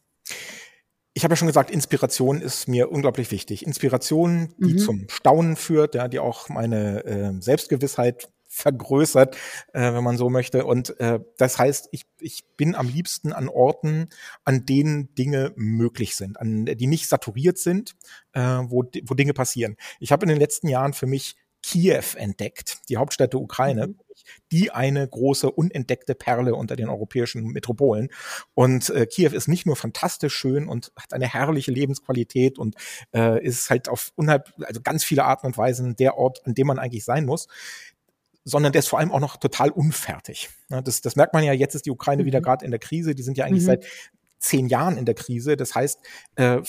ich habe ja schon gesagt, Inspiration ist mir unglaublich wichtig. Inspiration, die mhm. zum Staunen führt, ja, die auch meine äh, Selbstgewissheit vergrößert, äh, wenn man so möchte. Und äh, das heißt, ich, ich bin am liebsten an Orten, an denen Dinge möglich sind, an die nicht saturiert sind, äh, wo, wo Dinge passieren. Ich habe in den letzten Jahren für mich Kiew entdeckt, die Hauptstadt der Ukraine, mhm. die eine große unentdeckte Perle unter den europäischen Metropolen. Und äh, Kiew ist nicht nur fantastisch schön und hat eine herrliche Lebensqualität und äh, ist halt auf unhalb, also ganz viele Arten und Weisen der Ort, an dem man eigentlich sein muss sondern der ist vor allem auch noch total unfertig. Das, das merkt man ja, jetzt ist die Ukraine mhm. wieder gerade in der Krise, die sind ja eigentlich mhm. seit zehn Jahren in der Krise. Das heißt, äh,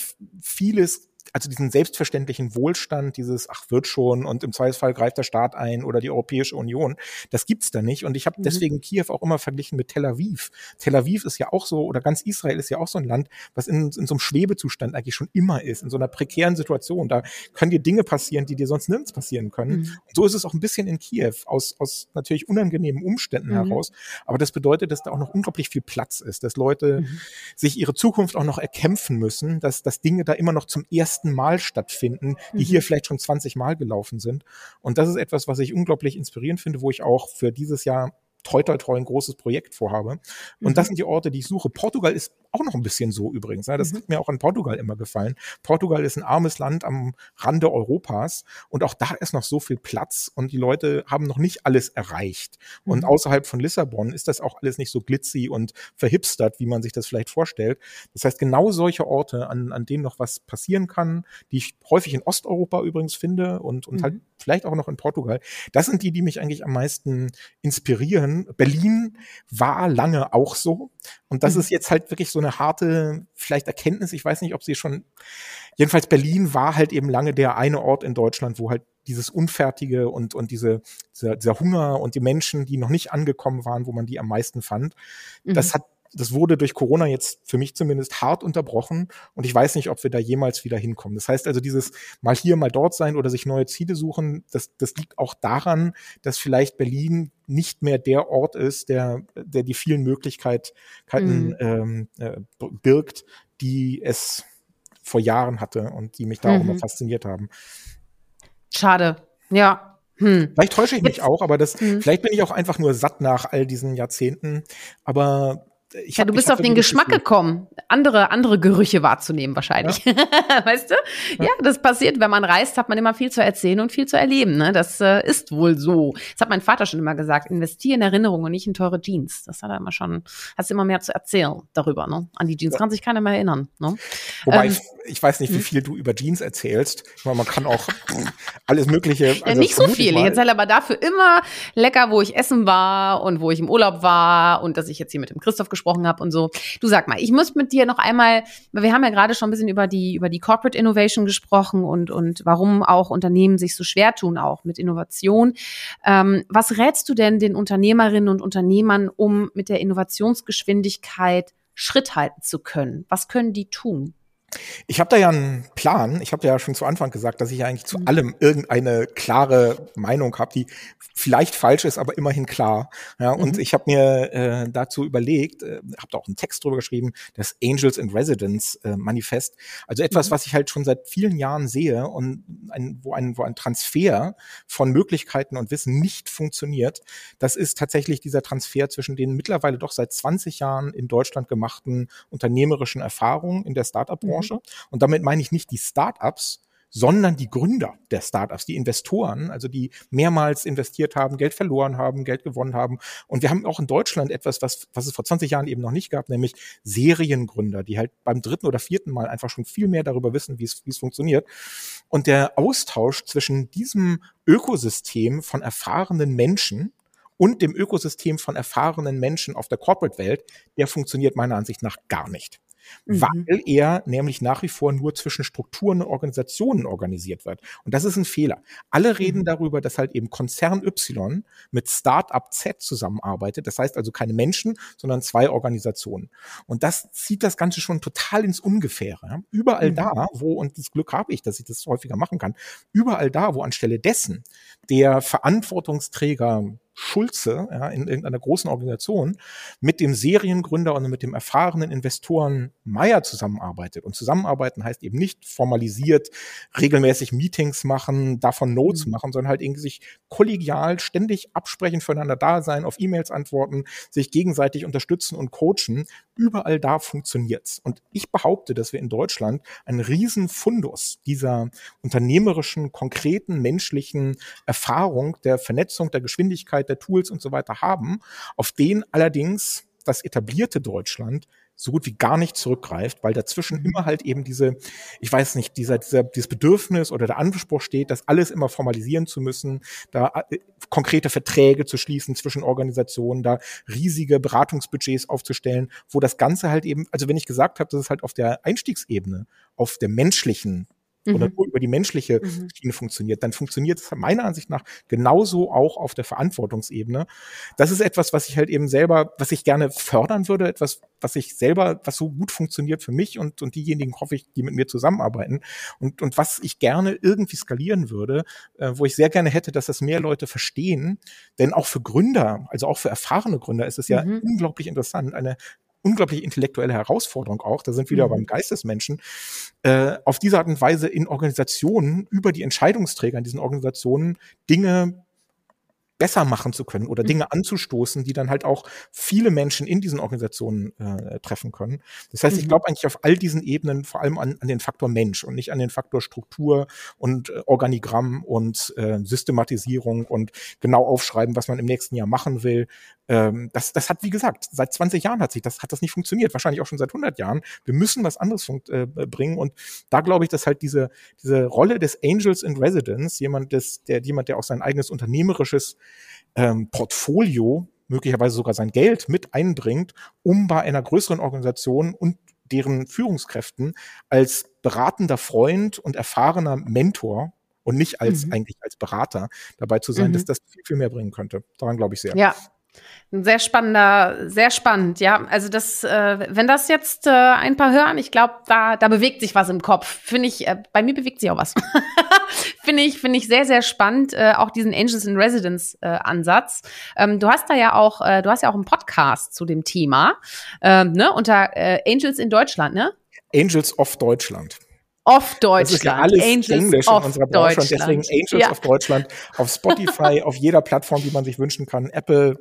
vieles also diesen selbstverständlichen Wohlstand, dieses, ach, wird schon und im Zweifelsfall greift der Staat ein oder die Europäische Union, das gibt's da nicht. Und ich habe mhm. deswegen Kiew auch immer verglichen mit Tel Aviv. Tel Aviv ist ja auch so, oder ganz Israel ist ja auch so ein Land, was in, in so einem Schwebezustand eigentlich schon immer ist, in so einer prekären Situation. Da können dir Dinge passieren, die dir sonst nirgends passieren können. Mhm. so ist es auch ein bisschen in Kiew, aus, aus natürlich unangenehmen Umständen mhm. heraus. Aber das bedeutet, dass da auch noch unglaublich viel Platz ist, dass Leute mhm. sich ihre Zukunft auch noch erkämpfen müssen, dass, dass Dinge da immer noch zum ersten ersten Mal stattfinden, die mhm. hier vielleicht schon 20 Mal gelaufen sind. Und das ist etwas, was ich unglaublich inspirierend finde, wo ich auch für dieses Jahr toi toi toi ein großes Projekt vorhabe. Und mhm. das sind die Orte, die ich suche. Portugal ist auch noch ein bisschen so übrigens. Ne? Das mhm. hat mir auch an Portugal immer gefallen. Portugal ist ein armes Land am Rande Europas und auch da ist noch so viel Platz und die Leute haben noch nicht alles erreicht. Mhm. Und außerhalb von Lissabon ist das auch alles nicht so glitzy und verhipstert, wie man sich das vielleicht vorstellt. Das heißt, genau solche Orte, an, an denen noch was passieren kann, die ich häufig in Osteuropa übrigens finde und, und halt mhm. halt vielleicht auch noch in Portugal, das sind die, die mich eigentlich am meisten inspirieren. Berlin war lange auch so. Und das mhm. ist jetzt halt wirklich so eine harte, vielleicht Erkenntnis. Ich weiß nicht, ob sie schon, jedenfalls Berlin war halt eben lange der eine Ort in Deutschland, wo halt dieses Unfertige und, und diese, dieser, dieser Hunger und die Menschen, die noch nicht angekommen waren, wo man die am meisten fand. Mhm. Das hat das wurde durch Corona jetzt für mich zumindest hart unterbrochen und ich weiß nicht, ob wir da jemals wieder hinkommen. Das heißt also, dieses mal hier, mal dort sein oder sich neue Ziele suchen, das, das liegt auch daran, dass vielleicht Berlin nicht mehr der Ort ist, der, der die vielen Möglichkeiten mhm. ähm, äh, birgt, die es vor Jahren hatte und die mich da mhm. auch immer fasziniert haben. Schade. Ja, hm. Vielleicht täusche ich mich auch, aber das, hm. vielleicht bin ich auch einfach nur satt nach all diesen Jahrzehnten. Aber ich ja, du bist auf den Geschmack gekommen, andere, andere Gerüche wahrzunehmen wahrscheinlich. Ja. weißt du? Ja. ja. das passiert. Wenn man reist, hat man immer viel zu erzählen und viel zu erleben. Ne? Das äh, ist wohl so. Das hat mein Vater schon immer gesagt. Investiere in Erinnerungen und nicht in teure Jeans. Das hat er immer schon, hast immer mehr zu erzählen darüber. Ne? An die Jeans ja. kann sich keiner mehr erinnern. Ne? Wobei, ähm, ich, ich, weiß nicht, wie hm? viel du über Jeans erzählst. Ich meine, man kann auch alles Mögliche. Also ja, nicht so viel. Ich erzähle aber dafür immer lecker, wo ich essen war und wo ich im Urlaub war und dass ich jetzt hier mit dem Christoph gesprochen habe und so. Du sag mal, ich muss mit dir noch einmal, wir haben ja gerade schon ein bisschen über die, über die Corporate Innovation gesprochen und, und warum auch Unternehmen sich so schwer tun, auch mit Innovation. Ähm, was rätst du denn den Unternehmerinnen und Unternehmern, um mit der Innovationsgeschwindigkeit Schritt halten zu können? Was können die tun? Ich habe da ja einen Plan. Ich habe ja schon zu Anfang gesagt, dass ich ja eigentlich zu mhm. allem irgendeine klare Meinung habe, die vielleicht falsch ist, aber immerhin klar. Ja, und mhm. ich habe mir äh, dazu überlegt, äh, habe da auch einen Text drüber geschrieben, das Angels in Residence äh, Manifest. Also etwas, mhm. was ich halt schon seit vielen Jahren sehe und ein, wo, ein, wo ein Transfer von Möglichkeiten und Wissen nicht funktioniert. Das ist tatsächlich dieser Transfer zwischen den mittlerweile doch seit 20 Jahren in Deutschland gemachten unternehmerischen Erfahrungen in der Startup-Branche Branche. Und damit meine ich nicht die Startups, sondern die Gründer der Startups, die Investoren, also die mehrmals investiert haben, Geld verloren haben, Geld gewonnen haben. Und wir haben auch in Deutschland etwas, was, was es vor 20 Jahren eben noch nicht gab, nämlich Seriengründer, die halt beim dritten oder vierten Mal einfach schon viel mehr darüber wissen, wie es, wie es funktioniert. Und der Austausch zwischen diesem Ökosystem von erfahrenen Menschen und dem Ökosystem von erfahrenen Menschen auf der Corporate-Welt, der funktioniert meiner Ansicht nach gar nicht mhm. weil er nämlich nach wie vor nur zwischen Strukturen und Organisationen organisiert wird. Und das ist ein Fehler. Alle reden mhm. darüber, dass halt eben Konzern Y mit Startup Z zusammenarbeitet. Das heißt also keine Menschen, sondern zwei Organisationen. Und das zieht das Ganze schon total ins Ungefähre. Überall mhm. da, wo, und das Glück habe ich, dass ich das häufiger machen kann, überall da, wo anstelle dessen der Verantwortungsträger Schulze ja, in irgendeiner großen Organisation mit dem Seriengründer und mit dem erfahrenen Investoren Meyer zusammenarbeitet. Und zusammenarbeiten heißt eben nicht formalisiert regelmäßig Meetings machen, davon Notes mhm. machen, sondern halt irgendwie sich kollegial ständig absprechen, füreinander da sein, auf E-Mails antworten, sich gegenseitig unterstützen und coachen. Überall da funktioniert's. Und ich behaupte, dass wir in Deutschland einen riesen Fundus dieser unternehmerischen, konkreten, menschlichen Erfahrung der Vernetzung, der Geschwindigkeit, der Tools und so weiter haben, auf den allerdings das etablierte Deutschland so gut wie gar nicht zurückgreift, weil dazwischen immer halt eben diese, ich weiß nicht, dieser, dieser, dieses Bedürfnis oder der Anspruch steht, das alles immer formalisieren zu müssen, da äh, konkrete Verträge zu schließen zwischen Organisationen, da riesige Beratungsbudgets aufzustellen, wo das Ganze halt eben, also wenn ich gesagt habe, dass es halt auf der Einstiegsebene, auf der menschlichen oder mhm. nur über die menschliche mhm. Schiene funktioniert, dann funktioniert es meiner Ansicht nach genauso auch auf der Verantwortungsebene. Das ist etwas, was ich halt eben selber, was ich gerne fördern würde, etwas, was ich selber, was so gut funktioniert für mich und, und diejenigen hoffe ich, die mit mir zusammenarbeiten und, und was ich gerne irgendwie skalieren würde, äh, wo ich sehr gerne hätte, dass das mehr Leute verstehen. Denn auch für Gründer, also auch für erfahrene Gründer ist es ja mhm. unglaublich interessant, eine unglaublich intellektuelle Herausforderung auch, da sind wir wieder mhm. beim Geistesmenschen, äh, auf diese Art und Weise in Organisationen, über die Entscheidungsträger in diesen Organisationen Dinge besser machen zu können oder mhm. Dinge anzustoßen, die dann halt auch viele Menschen in diesen Organisationen äh, treffen können. Das heißt, mhm. ich glaube eigentlich auf all diesen Ebenen vor allem an, an den Faktor Mensch und nicht an den Faktor Struktur und äh, Organigramm und äh, Systematisierung und genau aufschreiben, was man im nächsten Jahr machen will. Ähm, das, das hat, wie gesagt, seit 20 Jahren hat sich das, hat das nicht funktioniert, wahrscheinlich auch schon seit 100 Jahren. Wir müssen was anderes äh, bringen und da glaube ich, dass halt diese, diese Rolle des Angels in Residence, jemand, des, der, jemand, der auch sein eigenes unternehmerisches ähm, Portfolio, möglicherweise sogar sein Geld mit einbringt, um bei einer größeren Organisation und deren Führungskräften als beratender Freund und erfahrener Mentor und nicht als mhm. eigentlich als Berater dabei zu sein, mhm. dass das viel, viel mehr bringen könnte. Daran glaube ich sehr. Ja, sehr spannender, sehr spannend, ja. Also das, äh, wenn das jetzt äh, ein paar hören, ich glaube, da, da bewegt sich was im Kopf. Finde ich, äh, bei mir bewegt sich auch was. finde ich, finde ich sehr, sehr spannend, äh, auch diesen Angels in Residence äh, Ansatz. Ähm, du hast da ja auch, äh, du hast ja auch einen Podcast zu dem Thema, ähm, ne, unter äh, Angels in Deutschland, ne? Angels of Deutschland. Of Deutschland. Das ist ja alles Angels Englisch in unserer Branche und deswegen Angels ja. of Deutschland auf Spotify, auf jeder Plattform, die man sich wünschen kann, Apple,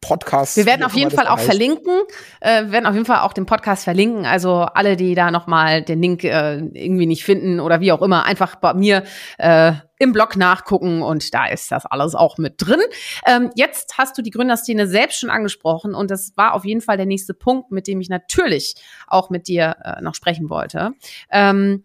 Podcast. Wir werden auf jeden Fall auch heißt. verlinken. Äh, wir werden auf jeden Fall auch den Podcast verlinken. Also alle, die da nochmal den Link äh, irgendwie nicht finden oder wie auch immer, einfach bei mir äh, im Blog nachgucken und da ist das alles auch mit drin. Ähm, jetzt hast du die Gründerszene selbst schon angesprochen und das war auf jeden Fall der nächste Punkt, mit dem ich natürlich auch mit dir äh, noch sprechen wollte. Ähm,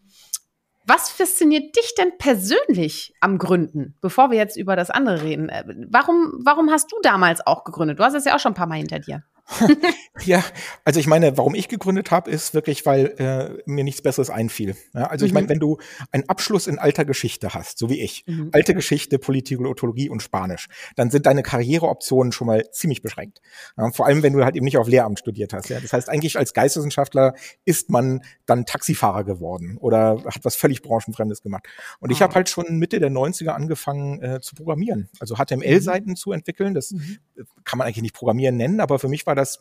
was fasziniert dich denn persönlich am Gründen, bevor wir jetzt über das andere reden? Äh, warum, warum hast du damals auch gegründet? Du hast es ja auch schon ein paar Mal hinter dir. ja, also ich meine, warum ich gegründet habe, ist wirklich, weil äh, mir nichts Besseres einfiel. Ja, also mhm. ich meine, wenn du einen Abschluss in alter Geschichte hast, so wie ich, mhm. alte Geschichte, Politikologie und Spanisch, dann sind deine Karriereoptionen schon mal ziemlich beschränkt. Ja, vor allem, wenn du halt eben nicht auf Lehramt studiert hast. Ja. Das heißt, eigentlich als Geisteswissenschaftler ist man dann Taxifahrer geworden oder hat was völlig branchenfremdes gemacht. Und ah. ich habe halt schon Mitte der 90er angefangen äh, zu programmieren, also HTML-Seiten mhm. zu entwickeln. Das mhm. kann man eigentlich nicht Programmieren nennen, aber für mich war das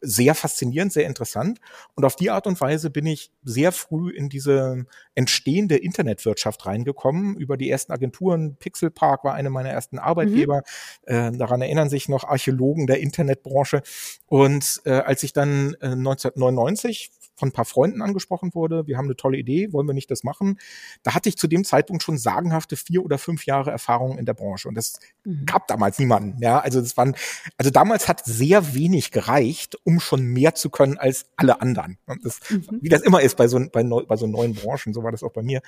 sehr faszinierend, sehr interessant. Und auf die Art und Weise bin ich sehr früh in diese entstehende Internetwirtschaft reingekommen. Über die ersten Agenturen, Pixel Park war eine meiner ersten Arbeitgeber. Mhm. Äh, daran erinnern sich noch Archäologen der Internetbranche. Und äh, als ich dann äh, 1999 von ein paar Freunden angesprochen wurde, wir haben eine tolle Idee, wollen wir nicht das machen? Da hatte ich zu dem Zeitpunkt schon sagenhafte vier oder fünf Jahre Erfahrung in der Branche und das mhm. gab damals niemanden. Ja, also das waren, also damals hat sehr wenig gereicht, um schon mehr zu können als alle anderen. Das, mhm. Wie das immer ist bei so, bei, neu, bei so neuen Branchen, so war das auch bei mir.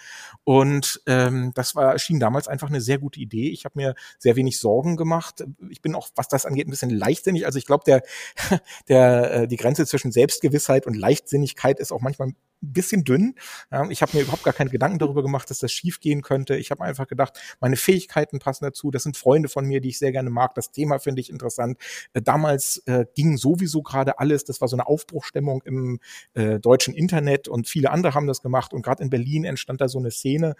Und ähm, das war schien damals einfach eine sehr gute Idee. Ich habe mir sehr wenig Sorgen gemacht. Ich bin auch, was das angeht, ein bisschen leichtsinnig. Also ich glaube, der, der, äh, die Grenze zwischen Selbstgewissheit und Leichtsinnigkeit Wirklichkeit ist auch manchmal ein bisschen dünn. Ich habe mir überhaupt gar keine Gedanken darüber gemacht, dass das schief gehen könnte. Ich habe einfach gedacht, meine Fähigkeiten passen dazu. Das sind Freunde von mir, die ich sehr gerne mag. Das Thema finde ich interessant. Äh, damals äh, ging sowieso gerade alles. Das war so eine Aufbruchstimmung im äh, deutschen Internet und viele andere haben das gemacht. Und gerade in Berlin entstand da so eine Szene.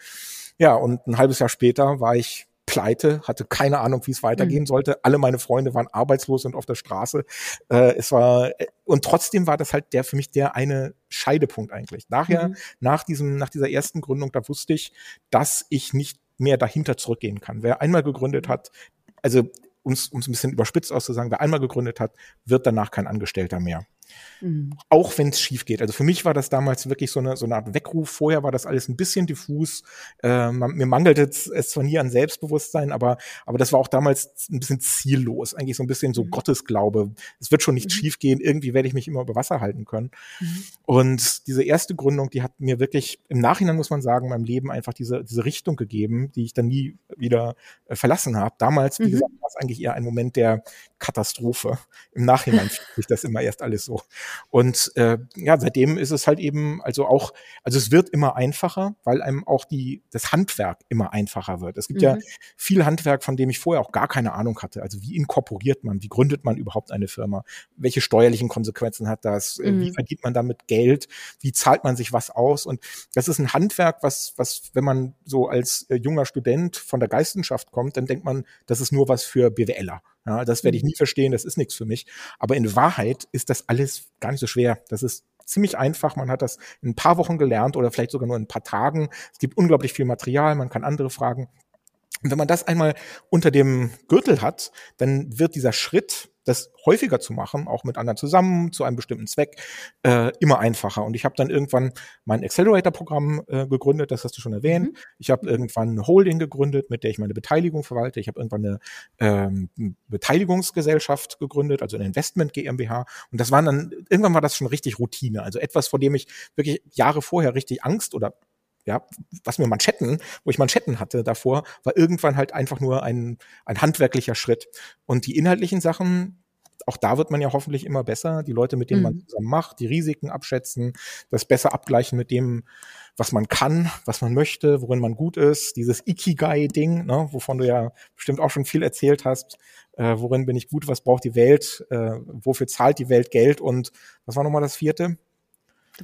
Ja, und ein halbes Jahr später war ich pleite, hatte keine Ahnung, wie es weitergehen mhm. sollte. Alle meine Freunde waren arbeitslos und auf der Straße. Äh, es war und trotzdem war das halt der für mich der eine Scheidepunkt eigentlich. Nachher, mhm. nach diesem, nach dieser ersten Gründung, da wusste ich, dass ich nicht mehr dahinter zurückgehen kann. Wer einmal gegründet hat, also um es ein bisschen überspitzt auszusagen, wer einmal gegründet hat, wird danach kein Angestellter mehr. Mhm. Auch wenn es schief geht. Also für mich war das damals wirklich so eine, so eine Art Weckruf. Vorher war das alles ein bisschen diffus. Äh, man, mir mangelte es zwar nie an Selbstbewusstsein, aber, aber das war auch damals ein bisschen ziellos. Eigentlich so ein bisschen so mhm. Gottesglaube. Es wird schon nicht mhm. schief gehen. Irgendwie werde ich mich immer über Wasser halten können. Mhm. Und diese erste Gründung, die hat mir wirklich im Nachhinein, muss man sagen, meinem Leben einfach diese, diese Richtung gegeben, die ich dann nie wieder äh, verlassen habe. Damals, wie mhm. gesagt, war es eigentlich eher ein Moment der Katastrophe. Im Nachhinein fühlt sich das immer erst alles so. Und äh, ja, seitdem ist es halt eben, also auch, also es wird immer einfacher, weil einem auch die, das Handwerk immer einfacher wird. Es gibt mhm. ja viel Handwerk, von dem ich vorher auch gar keine Ahnung hatte. Also wie inkorporiert man, wie gründet man überhaupt eine Firma? Welche steuerlichen Konsequenzen hat das? Mhm. Wie verdient man damit Geld? Wie zahlt man sich was aus? Und das ist ein Handwerk, was, was, wenn man so als äh, junger Student von der Geistenschaft kommt, dann denkt man, das ist nur was für BWLer. Ja, das werde ich mhm. nie verstehen, das ist nichts für mich. Aber in Wahrheit ist das alles gar nicht so schwer. Das ist ziemlich einfach. Man hat das in ein paar Wochen gelernt oder vielleicht sogar nur in ein paar Tagen. Es gibt unglaublich viel Material, man kann andere fragen. Und wenn man das einmal unter dem Gürtel hat, dann wird dieser Schritt das häufiger zu machen, auch mit anderen zusammen, zu einem bestimmten Zweck, äh, immer einfacher. Und ich habe dann irgendwann mein Accelerator-Programm äh, gegründet, das hast du schon erwähnt. Mhm. Ich habe irgendwann eine Holding gegründet, mit der ich meine Beteiligung verwalte. Ich habe irgendwann eine ähm, Beteiligungsgesellschaft gegründet, also eine Investment GmbH. Und das waren dann, irgendwann war das schon richtig Routine. Also etwas, vor dem ich wirklich Jahre vorher richtig Angst oder ja, was mir Manschetten, wo ich Manschetten hatte davor, war irgendwann halt einfach nur ein, ein handwerklicher Schritt. Und die inhaltlichen Sachen, auch da wird man ja hoffentlich immer besser, die Leute, mit denen mhm. man zusammen macht, die Risiken abschätzen, das besser abgleichen mit dem, was man kann, was man möchte, worin man gut ist, dieses Ikigai-Ding, ne, wovon du ja bestimmt auch schon viel erzählt hast, äh, worin bin ich gut, was braucht die Welt, äh, wofür zahlt die Welt Geld und was war nochmal das vierte?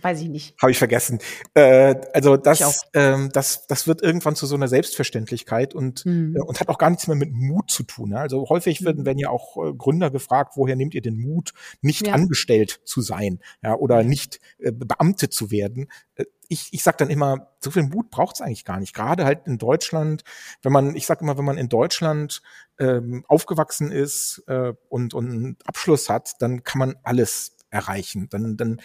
Weiß ich nicht. Habe ich vergessen. Äh, also das, ähm, das, das wird irgendwann zu so einer Selbstverständlichkeit und, mhm. äh, und hat auch gar nichts mehr mit Mut zu tun. Ne? Also häufig werden, mhm. werden ja auch äh, Gründer gefragt, woher nehmt ihr den Mut, nicht ja. angestellt zu sein ja, oder nicht äh, Beamte zu werden. Äh, ich, ich sage dann immer, so viel Mut braucht es eigentlich gar nicht. Gerade halt in Deutschland, wenn man, ich sage immer, wenn man in Deutschland ähm, aufgewachsen ist äh, und, und einen Abschluss hat, dann kann man alles erreichen. Dann, dann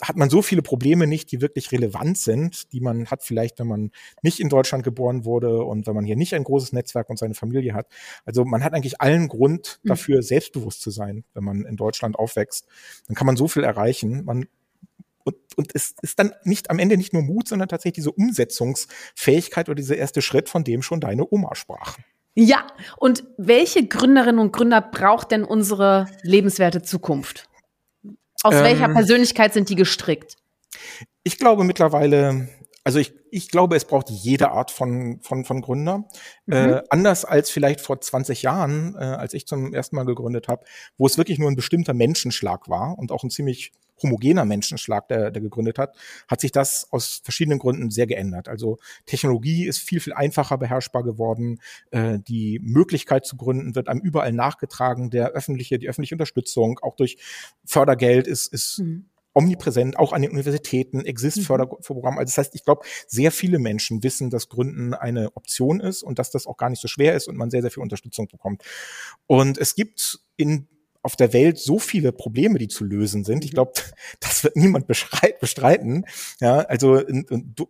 hat man so viele Probleme nicht, die wirklich relevant sind, die man hat vielleicht, wenn man nicht in Deutschland geboren wurde und wenn man hier nicht ein großes Netzwerk und seine Familie hat. Also man hat eigentlich allen Grund hm. dafür, selbstbewusst zu sein, wenn man in Deutschland aufwächst. Dann kann man so viel erreichen. Man und, und es ist dann nicht am Ende nicht nur Mut, sondern tatsächlich diese Umsetzungsfähigkeit oder dieser erste Schritt, von dem schon deine Oma sprach. Ja, und welche Gründerinnen und Gründer braucht denn unsere lebenswerte Zukunft? Aus ähm, welcher Persönlichkeit sind die gestrickt? Ich glaube mittlerweile, also ich, ich glaube, es braucht jede Art von, von, von Gründer. Mhm. Äh, anders als vielleicht vor 20 Jahren, äh, als ich zum ersten Mal gegründet habe, wo es wirklich nur ein bestimmter Menschenschlag war und auch ein ziemlich homogener Menschenschlag, der, der gegründet hat, hat sich das aus verschiedenen Gründen sehr geändert. Also Technologie ist viel, viel einfacher beherrschbar geworden. Äh, die Möglichkeit zu gründen wird einem überall nachgetragen. Der öffentliche, die öffentliche Unterstützung, auch durch Fördergeld ist, ist mhm omnipräsent, auch an den Universitäten, Exist-Förderprogramm. Mhm. Also das heißt, ich glaube, sehr viele Menschen wissen, dass Gründen eine Option ist und dass das auch gar nicht so schwer ist und man sehr, sehr viel Unterstützung bekommt. Und es gibt in auf der Welt so viele Probleme, die zu lösen sind. Ich mhm. glaube, das wird niemand bestreiten. Ja, also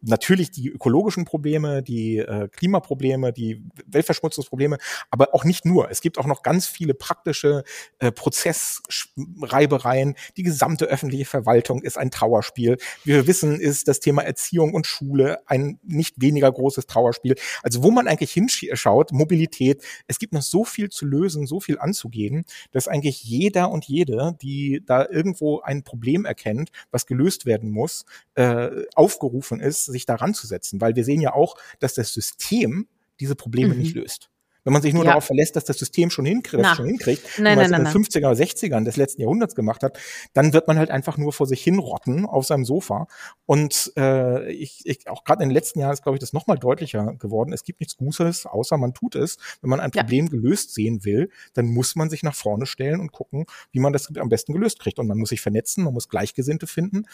natürlich die ökologischen Probleme, die äh, Klimaprobleme, die Weltverschmutzungsprobleme, aber auch nicht nur. Es gibt auch noch ganz viele praktische äh, Prozessreibereien. Die gesamte öffentliche Verwaltung ist ein Trauerspiel. Wie wir wissen, ist das Thema Erziehung und Schule ein nicht weniger großes Trauerspiel. Also wo man eigentlich hinschaut, Mobilität, es gibt noch so viel zu lösen, so viel anzugehen, dass eigentlich wirklich jeder und jede, die da irgendwo ein Problem erkennt, was gelöst werden muss, äh, aufgerufen ist, sich daran zu setzen. Weil wir sehen ja auch, dass das System diese Probleme mhm. nicht löst. Wenn man sich nur ja. darauf verlässt, dass das System schon hinkriegt, schon hinkriegt nein, nein, es in den 50er oder 60ern des letzten Jahrhunderts gemacht hat, dann wird man halt einfach nur vor sich hinrotten auf seinem Sofa. Und äh, ich, ich auch gerade in den letzten Jahren ist, glaube ich, das nochmal deutlicher geworden. Es gibt nichts Gutes, außer man tut es. Wenn man ein Problem ja. gelöst sehen will, dann muss man sich nach vorne stellen und gucken, wie man das am besten gelöst kriegt. Und man muss sich vernetzen, man muss Gleichgesinnte finden.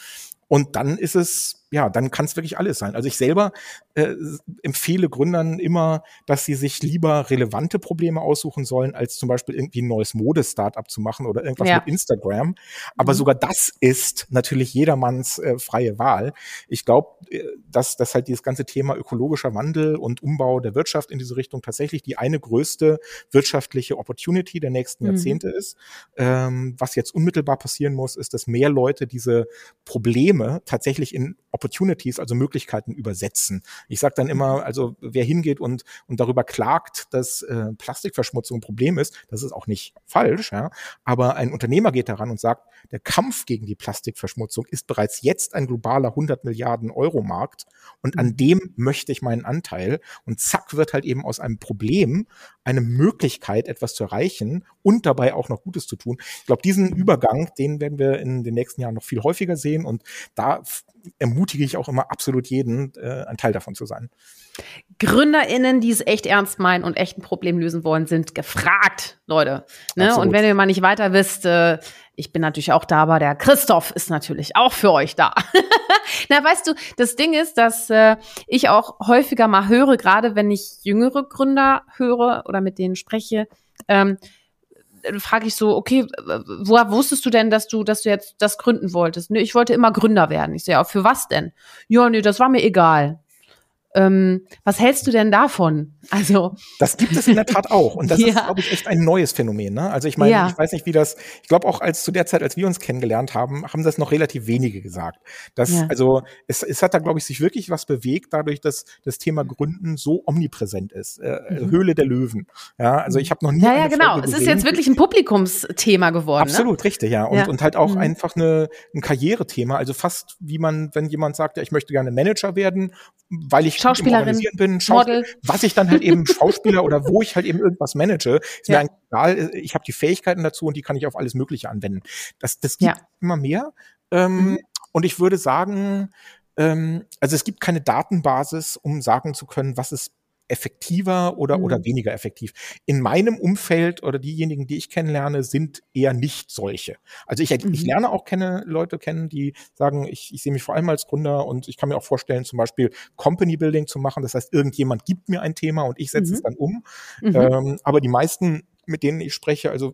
Und dann ist es ja, dann kann es wirklich alles sein. Also ich selber äh, empfehle Gründern immer, dass sie sich lieber relevante Probleme aussuchen sollen, als zum Beispiel irgendwie ein neues Mode-Startup zu machen oder irgendwas ja. mit Instagram. Aber mhm. sogar das ist natürlich jedermanns äh, freie Wahl. Ich glaube, äh, dass, dass halt dieses ganze Thema ökologischer Wandel und Umbau der Wirtschaft in diese Richtung tatsächlich die eine größte wirtschaftliche Opportunity der nächsten mhm. Jahrzehnte ist. Ähm, was jetzt unmittelbar passieren muss, ist, dass mehr Leute diese Probleme tatsächlich in Opportunities, also Möglichkeiten übersetzen. Ich sage dann immer, also wer hingeht und, und darüber klagt, dass äh, Plastikverschmutzung ein Problem ist, das ist auch nicht falsch, ja. Aber ein Unternehmer geht daran und sagt, der Kampf gegen die Plastikverschmutzung ist bereits jetzt ein globaler 100 Milliarden Euro Markt und an mhm. dem möchte ich meinen Anteil. Und zack wird halt eben aus einem Problem eine Möglichkeit, etwas zu erreichen und dabei auch noch Gutes zu tun. Ich glaube, diesen Übergang, den werden wir in den nächsten Jahren noch viel häufiger sehen und da ermutige ich auch immer absolut jeden, äh, ein Teil davon zu sein. GründerInnen, die es echt ernst meinen und echt ein Problem lösen wollen, sind gefragt, Leute. Ne? Und wenn ihr mal nicht weiter wisst, äh, ich bin natürlich auch da, aber der Christoph ist natürlich auch für euch da. Na, weißt du, das Ding ist, dass äh, ich auch häufiger mal höre, gerade wenn ich jüngere Gründer höre oder mit denen spreche, ähm, frage ich so, okay, woher wusstest du denn, dass du, dass du jetzt das gründen wolltest? Nö, ich wollte immer Gründer werden. Ich so, ja, für was denn? Ja, nee, das war mir egal. Ähm, was hältst du denn davon? Also das gibt es in der Tat auch und das ja. ist, glaube ich, echt ein neues Phänomen. Ne? Also ich meine, ja. ich weiß nicht, wie das. Ich glaube auch, als zu der Zeit, als wir uns kennengelernt haben, haben das noch relativ wenige gesagt. Das, ja. also es, es hat da, glaube ich, sich wirklich was bewegt, dadurch, dass das Thema Gründen so omnipräsent ist. Äh, mhm. Höhle der Löwen. Ja, also ich habe noch nie. Ja, ja, genau. Folge es ist jetzt wirklich ein Publikumsthema geworden. Ne? Absolut, ne? richtig, ja. Und, und halt auch mhm. einfach eine, ein Karrierethema. Also fast wie man, wenn jemand sagt, ja, ich möchte gerne Manager werden, weil ich Schauspielerin, bin, Schauspiel Model. was ich dann halt eben Schauspieler oder wo ich halt eben irgendwas manage, ist ja. mir eigentlich egal. Ich habe die Fähigkeiten dazu und die kann ich auf alles Mögliche anwenden. Das, das gibt ja. immer mehr. Ähm, mhm. Und ich würde sagen, ähm, also es gibt keine Datenbasis, um sagen zu können, was ist effektiver oder, mhm. oder weniger effektiv. In meinem Umfeld oder diejenigen, die ich kennenlerne, sind eher nicht solche. Also ich, mhm. ich lerne auch kenne, Leute kennen, die sagen, ich, ich sehe mich vor allem als Gründer und ich kann mir auch vorstellen, zum Beispiel Company Building zu machen. Das heißt, irgendjemand gibt mir ein Thema und ich setze mhm. es dann um. Mhm. Ähm, aber die meisten mit denen ich spreche, also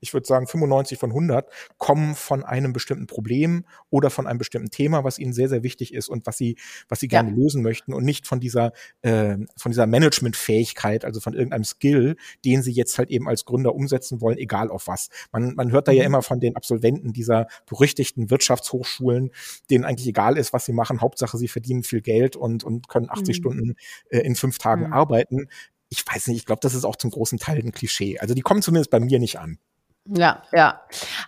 ich würde sagen 95 von 100 kommen von einem bestimmten Problem oder von einem bestimmten Thema, was ihnen sehr sehr wichtig ist und was sie was sie gerne ja. lösen möchten und nicht von dieser äh, von dieser Managementfähigkeit, also von irgendeinem Skill, den sie jetzt halt eben als Gründer umsetzen wollen, egal auf was. Man man hört da ja mhm. immer von den Absolventen dieser berüchtigten Wirtschaftshochschulen, denen eigentlich egal ist, was sie machen, Hauptsache sie verdienen viel Geld und und können 80 mhm. Stunden äh, in fünf Tagen mhm. arbeiten. Ich weiß nicht, ich glaube, das ist auch zum großen Teil ein Klischee. Also die kommen zumindest bei mir nicht an. Ja, ja.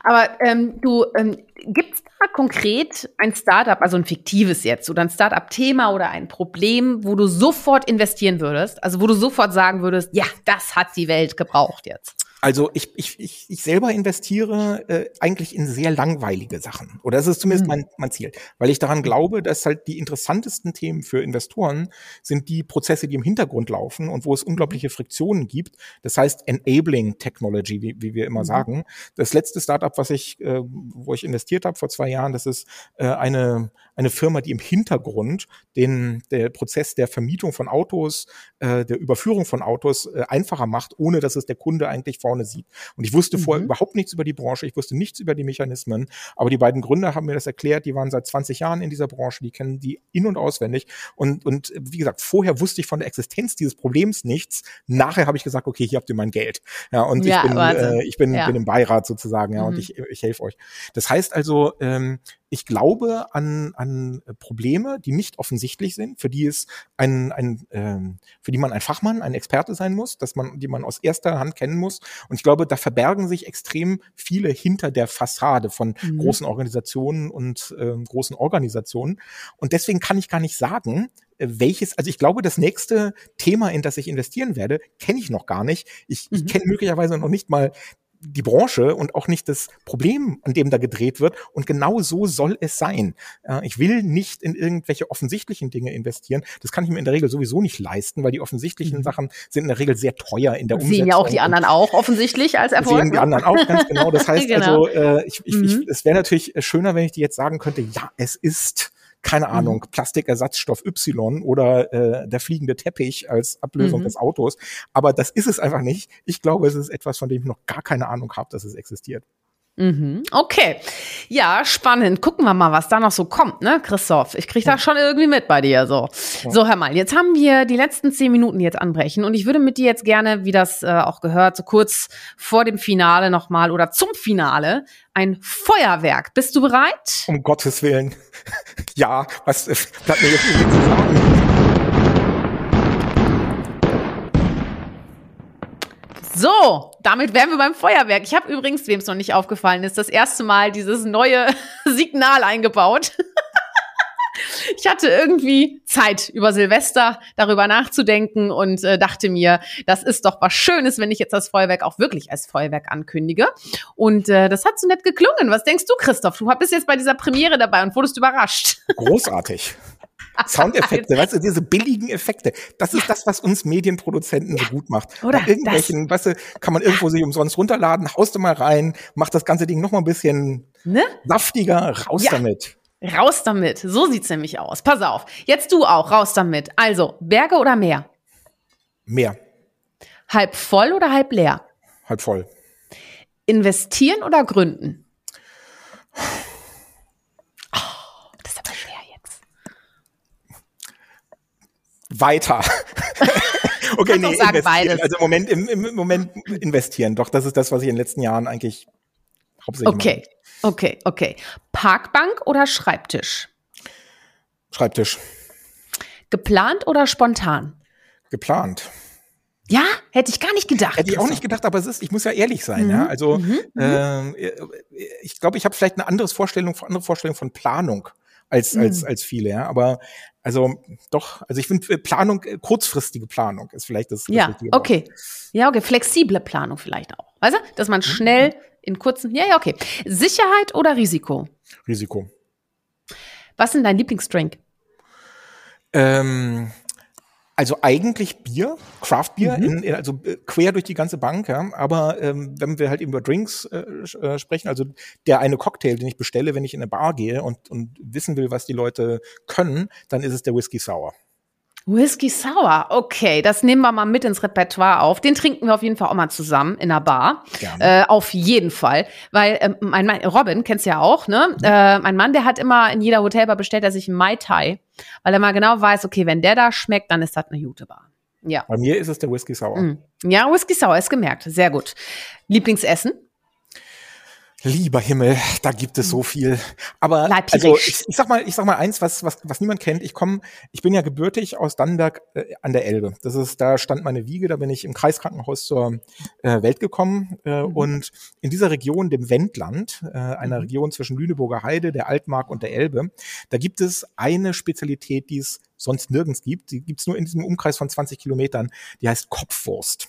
Aber ähm, du, ähm, gibt es da konkret ein Startup, also ein fiktives jetzt, oder ein Startup-Thema oder ein Problem, wo du sofort investieren würdest? Also wo du sofort sagen würdest, ja, das hat die Welt gebraucht jetzt. Also ich, ich, ich, ich selber investiere äh, eigentlich in sehr langweilige Sachen. Oder das ist zumindest mhm. mein, mein Ziel. Weil ich daran glaube, dass halt die interessantesten Themen für Investoren sind die Prozesse, die im Hintergrund laufen und wo es unglaubliche Friktionen gibt. Das heißt Enabling Technology, wie, wie wir immer mhm. sagen. Das letzte Startup, was ich, äh, wo ich investiert habe vor zwei Jahren, das ist äh, eine, eine Firma, die im Hintergrund den der Prozess der Vermietung von Autos, äh, der Überführung von Autos äh, einfacher macht, ohne dass es der Kunde eigentlich vorne sieht. Und ich wusste mhm. vorher überhaupt nichts über die Branche, ich wusste nichts über die Mechanismen, aber die beiden Gründer haben mir das erklärt, die waren seit 20 Jahren in dieser Branche, die kennen die in- und auswendig und, und wie gesagt, vorher wusste ich von der Existenz dieses Problems nichts. Nachher habe ich gesagt, okay, hier habt ihr mein Geld. Ja, und ja, ich bin, äh, ich bin, ja. bin im Beirat sozusagen, ja, mhm. und ich, ich helfe euch. Das heißt also, ähm, ich glaube an, an Probleme, die nicht offensichtlich sind, für die es ein, ein ähm, für die man ein Fachmann, ein Experte sein muss, dass man, die man aus erster Hand kennen muss. Und ich glaube, da verbergen sich extrem viele hinter der Fassade von mhm. großen Organisationen und äh, großen Organisationen. Und deswegen kann ich gar nicht sagen, äh, welches, also ich glaube, das nächste Thema, in das ich investieren werde, kenne ich noch gar nicht. Ich, ich mhm. kenne möglicherweise noch nicht mal die Branche und auch nicht das Problem, an dem da gedreht wird. Und genau so soll es sein. Äh, ich will nicht in irgendwelche offensichtlichen Dinge investieren. Das kann ich mir in der Regel sowieso nicht leisten, weil die offensichtlichen mhm. Sachen sind in der Regel sehr teuer in der Umsetzung. Sehen ja auch die anderen auch offensichtlich als Erfolg. Sehen die ne? anderen auch, ganz genau. Das heißt genau. also, äh, ich, ich, mhm. ich, es wäre natürlich schöner, wenn ich dir jetzt sagen könnte, ja, es ist keine mhm. Ahnung, Plastikersatzstoff Y oder äh, der fliegende Teppich als Ablösung mhm. des Autos. Aber das ist es einfach nicht. Ich glaube, es ist etwas, von dem ich noch gar keine Ahnung habe, dass es existiert. Mhm. Okay. Ja, spannend. Gucken wir mal, was da noch so kommt, ne, Christoph? Ich krieg da schon irgendwie mit bei dir so. Ja. So, hör mal, jetzt haben wir die letzten zehn Minuten jetzt anbrechen und ich würde mit dir jetzt gerne, wie das äh, auch gehört, so kurz vor dem Finale nochmal oder zum Finale ein Feuerwerk. Bist du bereit? Um Gottes Willen. ja, was bleibt mir jetzt zu sagen? So, damit wären wir beim Feuerwerk. Ich habe übrigens, wem es noch nicht aufgefallen ist, das erste Mal dieses neue Signal eingebaut. ich hatte irgendwie Zeit über Silvester darüber nachzudenken und äh, dachte mir, das ist doch was Schönes, wenn ich jetzt das Feuerwerk auch wirklich als Feuerwerk ankündige. Und äh, das hat so nett geklungen. Was denkst du, Christoph? Du bist jetzt bei dieser Premiere dabei und wurdest überrascht. Großartig. Soundeffekte, weißt du, diese billigen Effekte. Das ist ja. das, was uns Medienproduzenten ja. so gut macht. Oder Bei irgendwelchen, das. weißt du, kann man irgendwo sich umsonst runterladen, haust du mal rein, macht das ganze Ding noch mal ein bisschen ne? saftiger, raus ja. damit. Raus damit. So sieht's nämlich aus. Pass auf. Jetzt du auch, raus damit. Also, Berge oder Meer? Meer. Halb voll oder halb leer? Halb voll. Investieren oder gründen? Weiter. okay, nee, sagen, beides. also im Moment, im, im Moment investieren. Doch, das ist das, was ich in den letzten Jahren eigentlich hauptsächlich Okay, mache. okay, okay. Parkbank oder Schreibtisch? Schreibtisch. Geplant oder spontan? Geplant. Ja, hätte ich gar nicht gedacht. Hätte ich auch nicht gedacht, aber es ist, ich muss ja ehrlich sein, mhm. ja. Also mhm. äh, ich glaube, ich habe vielleicht eine andere Vorstellung, andere Vorstellung von Planung als als mhm. als viele, ja. Aber also doch, also ich finde äh, Planung, äh, kurzfristige Planung ist vielleicht das. Ja, das okay. Ja, okay. Flexible Planung vielleicht auch. Weißt du, dass man mhm. schnell in kurzen. Ja, ja, okay. Sicherheit oder Risiko? Risiko. Was ist dein Lieblingsdrink? Ähm, also eigentlich Bier, Craft Bier, mhm. in, in, also äh, quer durch die ganze Bank, ja. Aber ähm, wenn wir halt über Drinks äh, äh, sprechen, also der eine Cocktail, den ich bestelle, wenn ich in eine Bar gehe und, und wissen will, was die Leute können, dann ist es der Whisky Sour. Whisky Sour, okay, das nehmen wir mal mit ins Repertoire auf. Den trinken wir auf jeden Fall auch mal zusammen in einer Bar. Äh, auf jeden Fall, weil äh, mein Mann, Robin kennst du ja auch, ne? Mhm. Äh, mein Mann, der hat immer in jeder Hotelbar bestellt er sich einen Mai Tai, weil er mal genau weiß, okay, wenn der da schmeckt, dann ist das eine gute Bar. Ja. Bei mir ist es der Whisky Sour. Mhm. Ja, Whisky Sour ist gemerkt, sehr gut. Lieblingsessen? Lieber Himmel, da gibt es so mhm. viel. Aber also ich, ich, sag mal, ich sag mal eins, was was was niemand kennt. Ich komme, ich bin ja gebürtig aus Dannenberg äh, an der Elbe. Das ist, da stand meine Wiege. Da bin ich im Kreiskrankenhaus zur äh, Welt gekommen äh, mhm. und in dieser Region, dem Wendland, äh, einer mhm. Region zwischen Lüneburger Heide, der Altmark und der Elbe, da gibt es eine Spezialität, die es sonst nirgends gibt. Die gibt es nur in diesem Umkreis von 20 Kilometern. Die heißt Kopfwurst.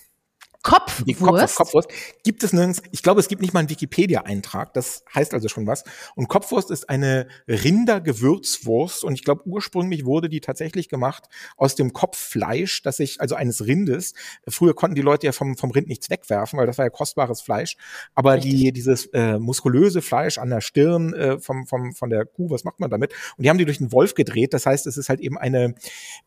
Kopfwurst? Die Kopf, Kopfwurst gibt es nirgends. Ich glaube, es gibt nicht mal einen Wikipedia-Eintrag. Das heißt also schon was. Und Kopfwurst ist eine Rindergewürzwurst. Und ich glaube, ursprünglich wurde die tatsächlich gemacht aus dem Kopffleisch, das sich, also eines Rindes. Früher konnten die Leute ja vom, vom Rind nichts wegwerfen, weil das war ja kostbares Fleisch. Aber die, dieses äh, muskulöse Fleisch an der Stirn äh, vom, vom, von der Kuh, was macht man damit? Und die haben die durch den Wolf gedreht. Das heißt, es ist halt eben eine,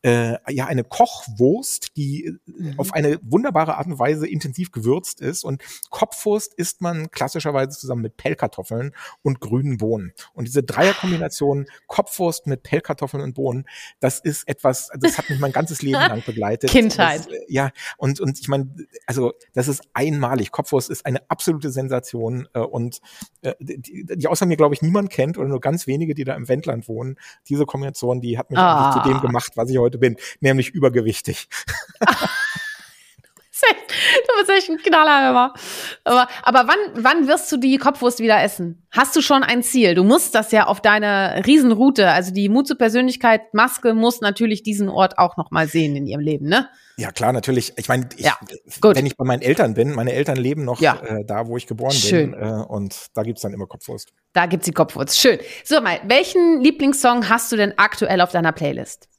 äh, ja, eine Kochwurst, die mhm. auf eine wunderbare Art und Weise intensiv gewürzt ist. Und Kopfwurst isst man klassischerweise zusammen mit Pellkartoffeln und grünen Bohnen. Und diese Dreierkombination Kopfwurst mit Pellkartoffeln und Bohnen, das ist etwas, das hat mich mein ganzes Leben lang begleitet. Kindheit. Das, ja, und, und ich meine, also das ist einmalig. Kopfwurst ist eine absolute Sensation äh, und äh, die, die außer mir, glaube ich, niemand kennt oder nur ganz wenige, die da im Wendland wohnen. Diese Kombination, die hat mich ah. zu dem gemacht, was ich heute bin, nämlich übergewichtig. du bist echt ein Knaller immer. Aber, aber wann, wann wirst du die Kopfwurst wieder essen? Hast du schon ein Ziel? Du musst das ja auf deiner Riesenroute, also die Mut zur Persönlichkeit Maske muss natürlich diesen Ort auch noch mal sehen in ihrem Leben, ne? Ja, klar, natürlich. Ich meine, ja, wenn ich bei meinen Eltern bin, meine Eltern leben noch ja. äh, da, wo ich geboren Schön. bin. Äh, und da gibt's dann immer Kopfwurst. Da gibt's die Kopfwurst. Schön. So, mal, welchen Lieblingssong hast du denn aktuell auf deiner Playlist?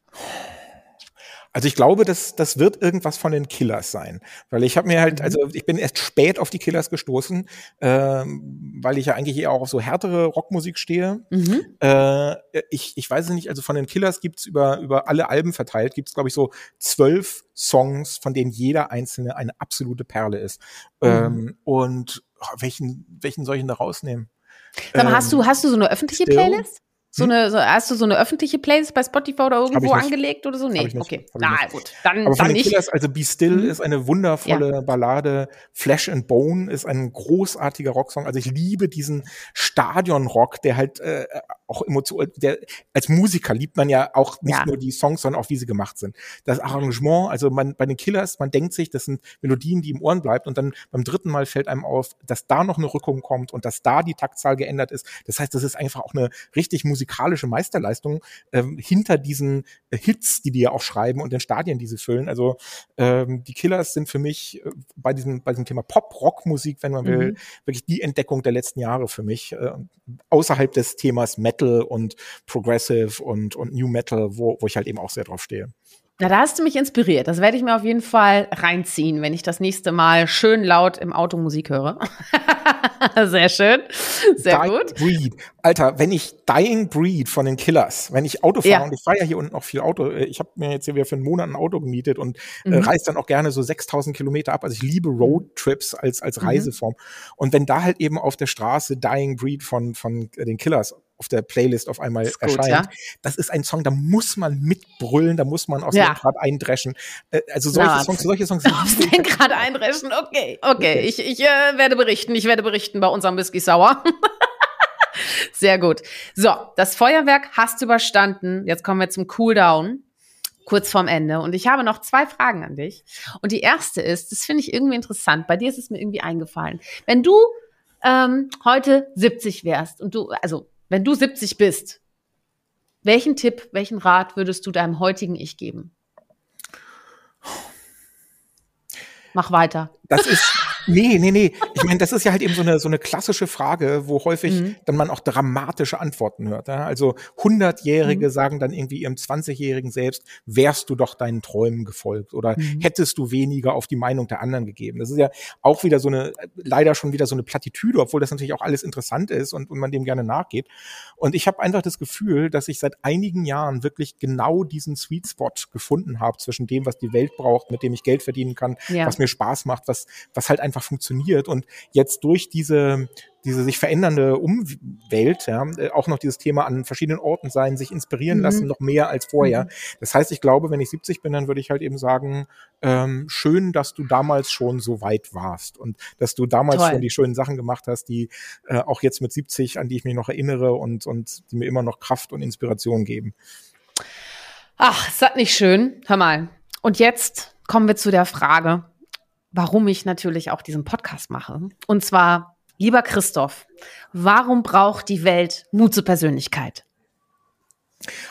Also ich glaube, das, das wird irgendwas von den Killers sein. Weil ich habe mir halt, mhm. also ich bin erst spät auf die Killers gestoßen, ähm, weil ich ja eigentlich eher auch auf so härtere Rockmusik stehe. Mhm. Äh, ich, ich weiß es nicht, also von den Killers gibt's über, über alle Alben verteilt, gibt's glaube ich, so zwölf Songs, von denen jeder einzelne eine absolute Perle ist. Mhm. Ähm, und oh, welchen, welchen soll ich denn da rausnehmen? Sag mal, ähm, hast du, hast du so eine öffentliche still? Playlist? So hm? eine, so, hast du so eine öffentliche Playlist bei Spotify oder irgendwo angelegt oder so? Nee, okay. Na gut, dann, Aber dann nicht. Killers, also Be Still mhm. ist eine wundervolle ja. Ballade. Flesh and Bone ist ein großartiger Rocksong. Also ich liebe diesen Stadionrock, der halt äh, auch emotional, der als Musiker liebt man ja auch nicht ja. nur die Songs, sondern auch wie sie gemacht sind. Das Arrangement, also man bei den Killers, man denkt sich, das sind Melodien, die im Ohren bleibt und dann beim dritten Mal fällt einem auf, dass da noch eine Rückung kommt und dass da die Taktzahl geändert ist. Das heißt, das ist einfach auch eine richtig musikalische Meisterleistung ähm, hinter diesen äh, Hits, die die ja auch schreiben und den Stadien, die sie füllen. Also ähm, die Killers sind für mich äh, bei diesem bei diesem Thema Pop-Rock-Musik, wenn man mhm. will, wirklich die Entdeckung der letzten Jahre für mich äh, außerhalb des Themas Metal Metal und Progressive und, und New Metal, wo, wo ich halt eben auch sehr drauf stehe. Na, da hast du mich inspiriert. Das werde ich mir auf jeden Fall reinziehen, wenn ich das nächste Mal schön laut im Auto Musik höre. Sehr schön. Sehr Dying gut. Breed. Alter, wenn ich Dying Breed von den Killers, wenn ich Auto fahre ja. und ich fahre ja hier unten noch viel Auto, äh, ich habe mir jetzt hier wieder für einen Monat ein Auto gemietet und äh, mhm. äh, reise dann auch gerne so 6000 Kilometer ab. Also ich liebe Roadtrips als, als mhm. Reiseform. Mhm. Und wenn da halt eben auf der Straße Dying Breed von, von den Killers auf der Playlist auf einmal gut, erscheint. Ja? Das ist ein Song, da muss man mitbrüllen, da muss man aus ja. Lenkrad eindreschen. Äh, also solche Na, Songs, solche Songs. Aus Lenkrad eindreschen, okay, okay. okay. Ich, ich äh, werde berichten, ich werde berichten bei unserem Whisky Sauer. Sehr gut. So, das Feuerwerk hast du überstanden. Jetzt kommen wir zum Cooldown. Kurz vorm Ende. Und ich habe noch zwei Fragen an dich. Und die erste ist, das finde ich irgendwie interessant. Bei dir ist es mir irgendwie eingefallen. Wenn du ähm, heute 70 wärst und du, also wenn du 70 bist, welchen Tipp, welchen Rat würdest du deinem heutigen Ich geben? Mach weiter. Das ist Nee, nee, nee. Ich meine, das ist ja halt eben so eine, so eine klassische Frage, wo häufig mhm. dann man auch dramatische Antworten hört. Ja? Also Hundertjährige mhm. sagen dann irgendwie ihrem 20-Jährigen selbst, wärst du doch deinen Träumen gefolgt oder mhm. hättest du weniger auf die Meinung der anderen gegeben. Das ist ja auch wieder so eine, leider schon wieder so eine Plattitüde, obwohl das natürlich auch alles interessant ist und, und man dem gerne nachgeht. Und ich habe einfach das Gefühl, dass ich seit einigen Jahren wirklich genau diesen Sweet Spot gefunden habe zwischen dem, was die Welt braucht, mit dem ich Geld verdienen kann, ja. was mir Spaß macht, was, was halt einfach einfach funktioniert und jetzt durch diese diese sich verändernde Umwelt, ja, äh, auch noch dieses Thema an verschiedenen Orten sein, sich inspirieren mhm. lassen, noch mehr als vorher. Mhm. Das heißt, ich glaube, wenn ich 70 bin, dann würde ich halt eben sagen, ähm, schön, dass du damals schon so weit warst und dass du damals Toll. schon die schönen Sachen gemacht hast, die äh, auch jetzt mit 70, an die ich mich noch erinnere und, und die mir immer noch Kraft und Inspiration geben. Ach, ist das nicht schön? Hör mal. Und jetzt kommen wir zu der Frage, warum ich natürlich auch diesen Podcast mache. Und zwar, lieber Christoph, warum braucht die Welt Mut zur Persönlichkeit?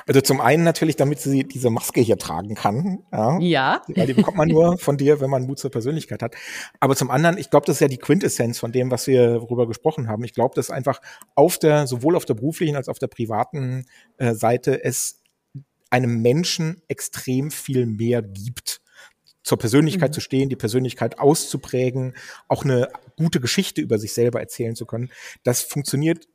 Also zum einen natürlich, damit sie diese Maske hier tragen kann. Ja. ja. Weil die bekommt man nur von dir, wenn man Mut zur Persönlichkeit hat. Aber zum anderen, ich glaube, das ist ja die Quintessenz von dem, was wir darüber gesprochen haben. Ich glaube, dass einfach auf der, sowohl auf der beruflichen als auch auf der privaten äh, Seite es einem Menschen extrem viel mehr gibt zur Persönlichkeit mhm. zu stehen, die Persönlichkeit auszuprägen, auch eine gute Geschichte über sich selber erzählen zu können. Das funktioniert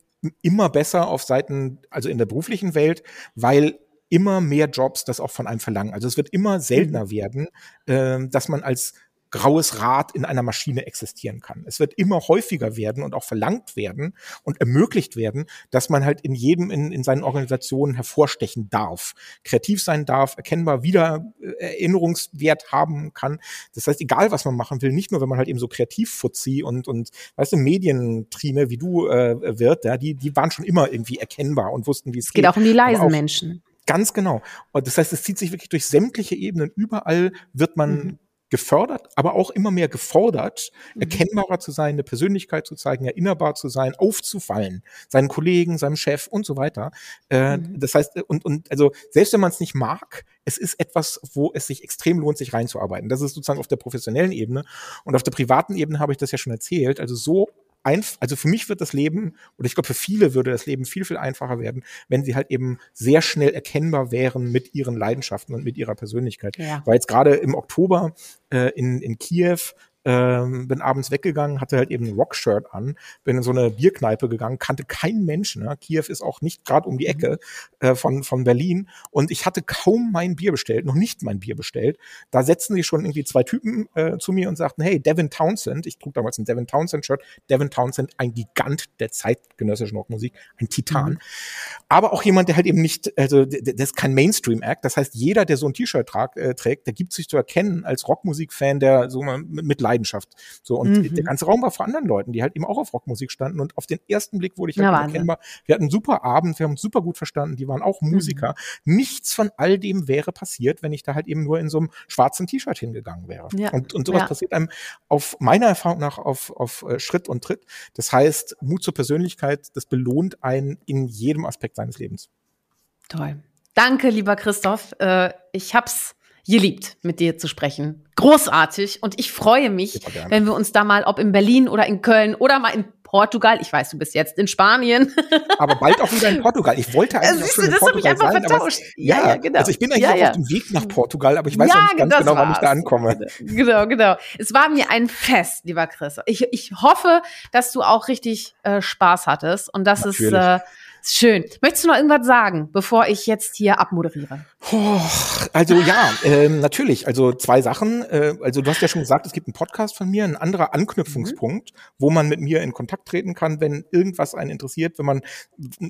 immer besser auf Seiten, also in der beruflichen Welt, weil immer mehr Jobs das auch von einem verlangen. Also es wird immer seltener mhm. werden, äh, dass man als graues Rad in einer Maschine existieren kann. Es wird immer häufiger werden und auch verlangt werden und ermöglicht werden, dass man halt in jedem in, in seinen Organisationen hervorstechen darf, kreativ sein darf, erkennbar wieder äh, Erinnerungswert haben kann. Das heißt, egal was man machen will, nicht nur wenn man halt eben so kreativ Fuzzi und und weißt du Medientrine wie du äh, wird, ja, die die waren schon immer irgendwie erkennbar und wussten, wie es, es geht. Es geht auch um die leisen auch, Menschen. Ganz genau. Und das heißt, es zieht sich wirklich durch sämtliche Ebenen. Überall wird man mhm gefördert, aber auch immer mehr gefordert, mhm. erkennbarer zu sein, eine Persönlichkeit zu zeigen, erinnerbar zu sein, aufzufallen, seinen Kollegen, seinem Chef und so weiter. Äh, mhm. Das heißt, und, und also selbst wenn man es nicht mag, es ist etwas, wo es sich extrem lohnt, sich reinzuarbeiten. Das ist sozusagen auf der professionellen Ebene. Und auf der privaten Ebene habe ich das ja schon erzählt. Also so einf also für mich wird das Leben, oder ich glaube für viele würde das Leben viel, viel einfacher werden, wenn sie halt eben sehr schnell erkennbar wären mit ihren Leidenschaften und mit ihrer Persönlichkeit. Ja. Weil jetzt gerade im Oktober äh, in, in Kiew ähm, bin abends weggegangen, hatte halt eben ein Rockshirt an, bin in so eine Bierkneipe gegangen, kannte keinen Menschen. Ne? Kiew ist auch nicht gerade um die mhm. Ecke äh, von, von Berlin und ich hatte kaum mein Bier bestellt, noch nicht mein Bier bestellt. Da setzten sich schon irgendwie zwei Typen äh, zu mir und sagten, hey, Devin Townsend, ich trug damals ein Devin Townsend-Shirt, Devin Townsend, ein Gigant der zeitgenössischen Rockmusik, ein Titan. Mhm. Aber auch jemand, der halt eben nicht, also das ist kein Mainstream-Act, das heißt, jeder, der so ein T-Shirt äh, trägt, der gibt sich zu erkennen als Rockmusik-Fan, der so mit, mit Leidenschaft. So, und mhm. der ganze Raum war vor anderen Leuten, die halt eben auch auf Rockmusik standen. Und auf den ersten Blick wurde ich halt ja, erkennbar. Wir hatten einen super Abend, wir haben uns super gut verstanden, die waren auch Musiker. Mhm. Nichts von all dem wäre passiert, wenn ich da halt eben nur in so einem schwarzen T-Shirt hingegangen wäre. Ja. Und, und sowas ja. passiert einem auf meiner Erfahrung nach auf, auf äh, Schritt und Tritt. Das heißt, Mut zur Persönlichkeit, das belohnt einen in jedem Aspekt seines Lebens. Toll. Danke, lieber Christoph. Äh, ich hab's geliebt, mit dir zu sprechen. Großartig. Und ich freue mich, wenn wir uns da mal, ob in Berlin oder in Köln oder mal in Portugal, ich weiß, du bist jetzt in Spanien. aber bald auch wieder in Portugal. Ich wollte eigentlich Siehst in das Portugal ich einfach sein, vertauscht. Aber, ja, ja, genau. Also ich bin eigentlich ja, ja. auf dem Weg nach Portugal, aber ich weiß ja, nicht ganz genau, wann ich da ankomme. Genau, genau. Es war mir ein Fest, lieber Chris. Ich, ich hoffe, dass du auch richtig äh, Spaß hattest und dass Natürlich. es äh, Schön. Möchtest du noch irgendwas sagen, bevor ich jetzt hier abmoderiere? Oh, also ja, ähm, natürlich. Also zwei Sachen. Äh, also du hast ja schon gesagt, es gibt einen Podcast von mir, ein anderer Anknüpfungspunkt, wo man mit mir in Kontakt treten kann, wenn irgendwas einen interessiert, wenn man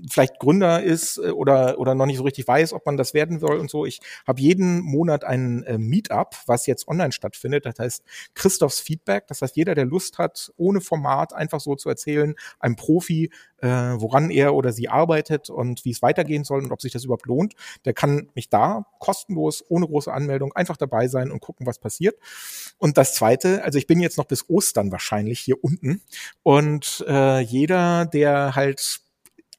vielleicht Gründer ist äh, oder oder noch nicht so richtig weiß, ob man das werden soll und so. Ich habe jeden Monat ein äh, Meetup, was jetzt online stattfindet. Das heißt Christophs Feedback. Das heißt, jeder, der Lust hat, ohne Format einfach so zu erzählen, einem Profi, äh, woran er oder sie arbeitet und wie es weitergehen soll und ob sich das überhaupt lohnt, der kann mich da kostenlos, ohne große Anmeldung, einfach dabei sein und gucken, was passiert. Und das Zweite, also ich bin jetzt noch bis Ostern wahrscheinlich hier unten und äh, jeder, der halt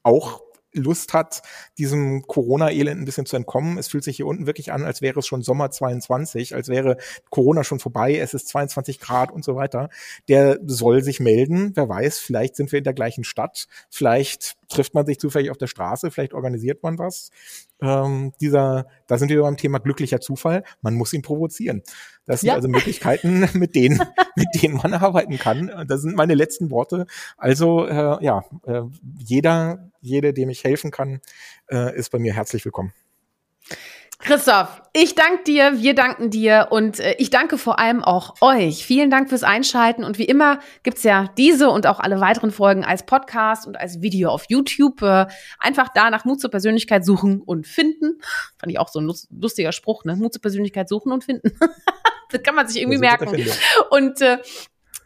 auch Lust hat, diesem Corona-Elend ein bisschen zu entkommen. Es fühlt sich hier unten wirklich an, als wäre es schon Sommer 22, als wäre Corona schon vorbei, es ist 22 Grad und so weiter. Der soll sich melden. Wer weiß, vielleicht sind wir in der gleichen Stadt, vielleicht trifft man sich zufällig auf der Straße, vielleicht organisiert man was. Ähm, dieser, da sind wir beim Thema glücklicher Zufall. Man muss ihn provozieren. Das sind ja. also Möglichkeiten, mit denen, mit denen man arbeiten kann. Das sind meine letzten Worte. Also äh, ja, äh, jeder, jede, dem ich helfen kann, äh, ist bei mir herzlich willkommen. Christoph, ich danke dir, wir danken dir und äh, ich danke vor allem auch euch. Vielen Dank fürs Einschalten und wie immer gibt's ja diese und auch alle weiteren Folgen als Podcast und als Video auf YouTube. Äh, einfach da nach Mut zur Persönlichkeit suchen und finden. Fand ich auch so ein lustiger Spruch, ne? Mut zur Persönlichkeit suchen und finden. das kann man sich irgendwie merken. Und äh,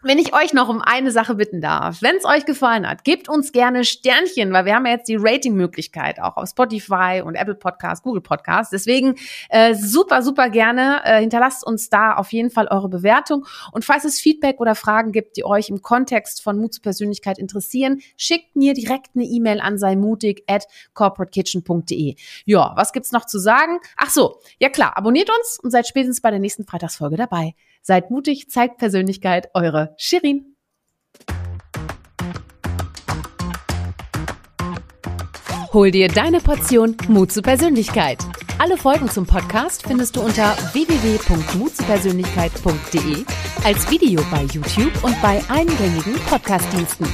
wenn ich euch noch um eine Sache bitten darf, wenn es euch gefallen hat, gebt uns gerne Sternchen, weil wir haben ja jetzt die Rating-Möglichkeit auch auf Spotify und Apple Podcast, Google Podcast. Deswegen äh, super, super gerne. Äh, hinterlasst uns da auf jeden Fall eure Bewertung. Und falls es Feedback oder Fragen gibt, die euch im Kontext von Mut zur Persönlichkeit interessieren, schickt mir direkt eine E-Mail an seimutig at corporatekitchen.de. Ja, was gibt's noch zu sagen? Ach so, ja klar, abonniert uns und seid spätestens bei der nächsten Freitagsfolge dabei. Seid mutig, zeigt Persönlichkeit, eure Shirin. Hol dir deine Portion Mut zur Persönlichkeit. Alle Folgen zum Podcast findest du unter www.mutzupersönlichkeit.de, als Video bei YouTube und bei eingängigen Podcastdiensten.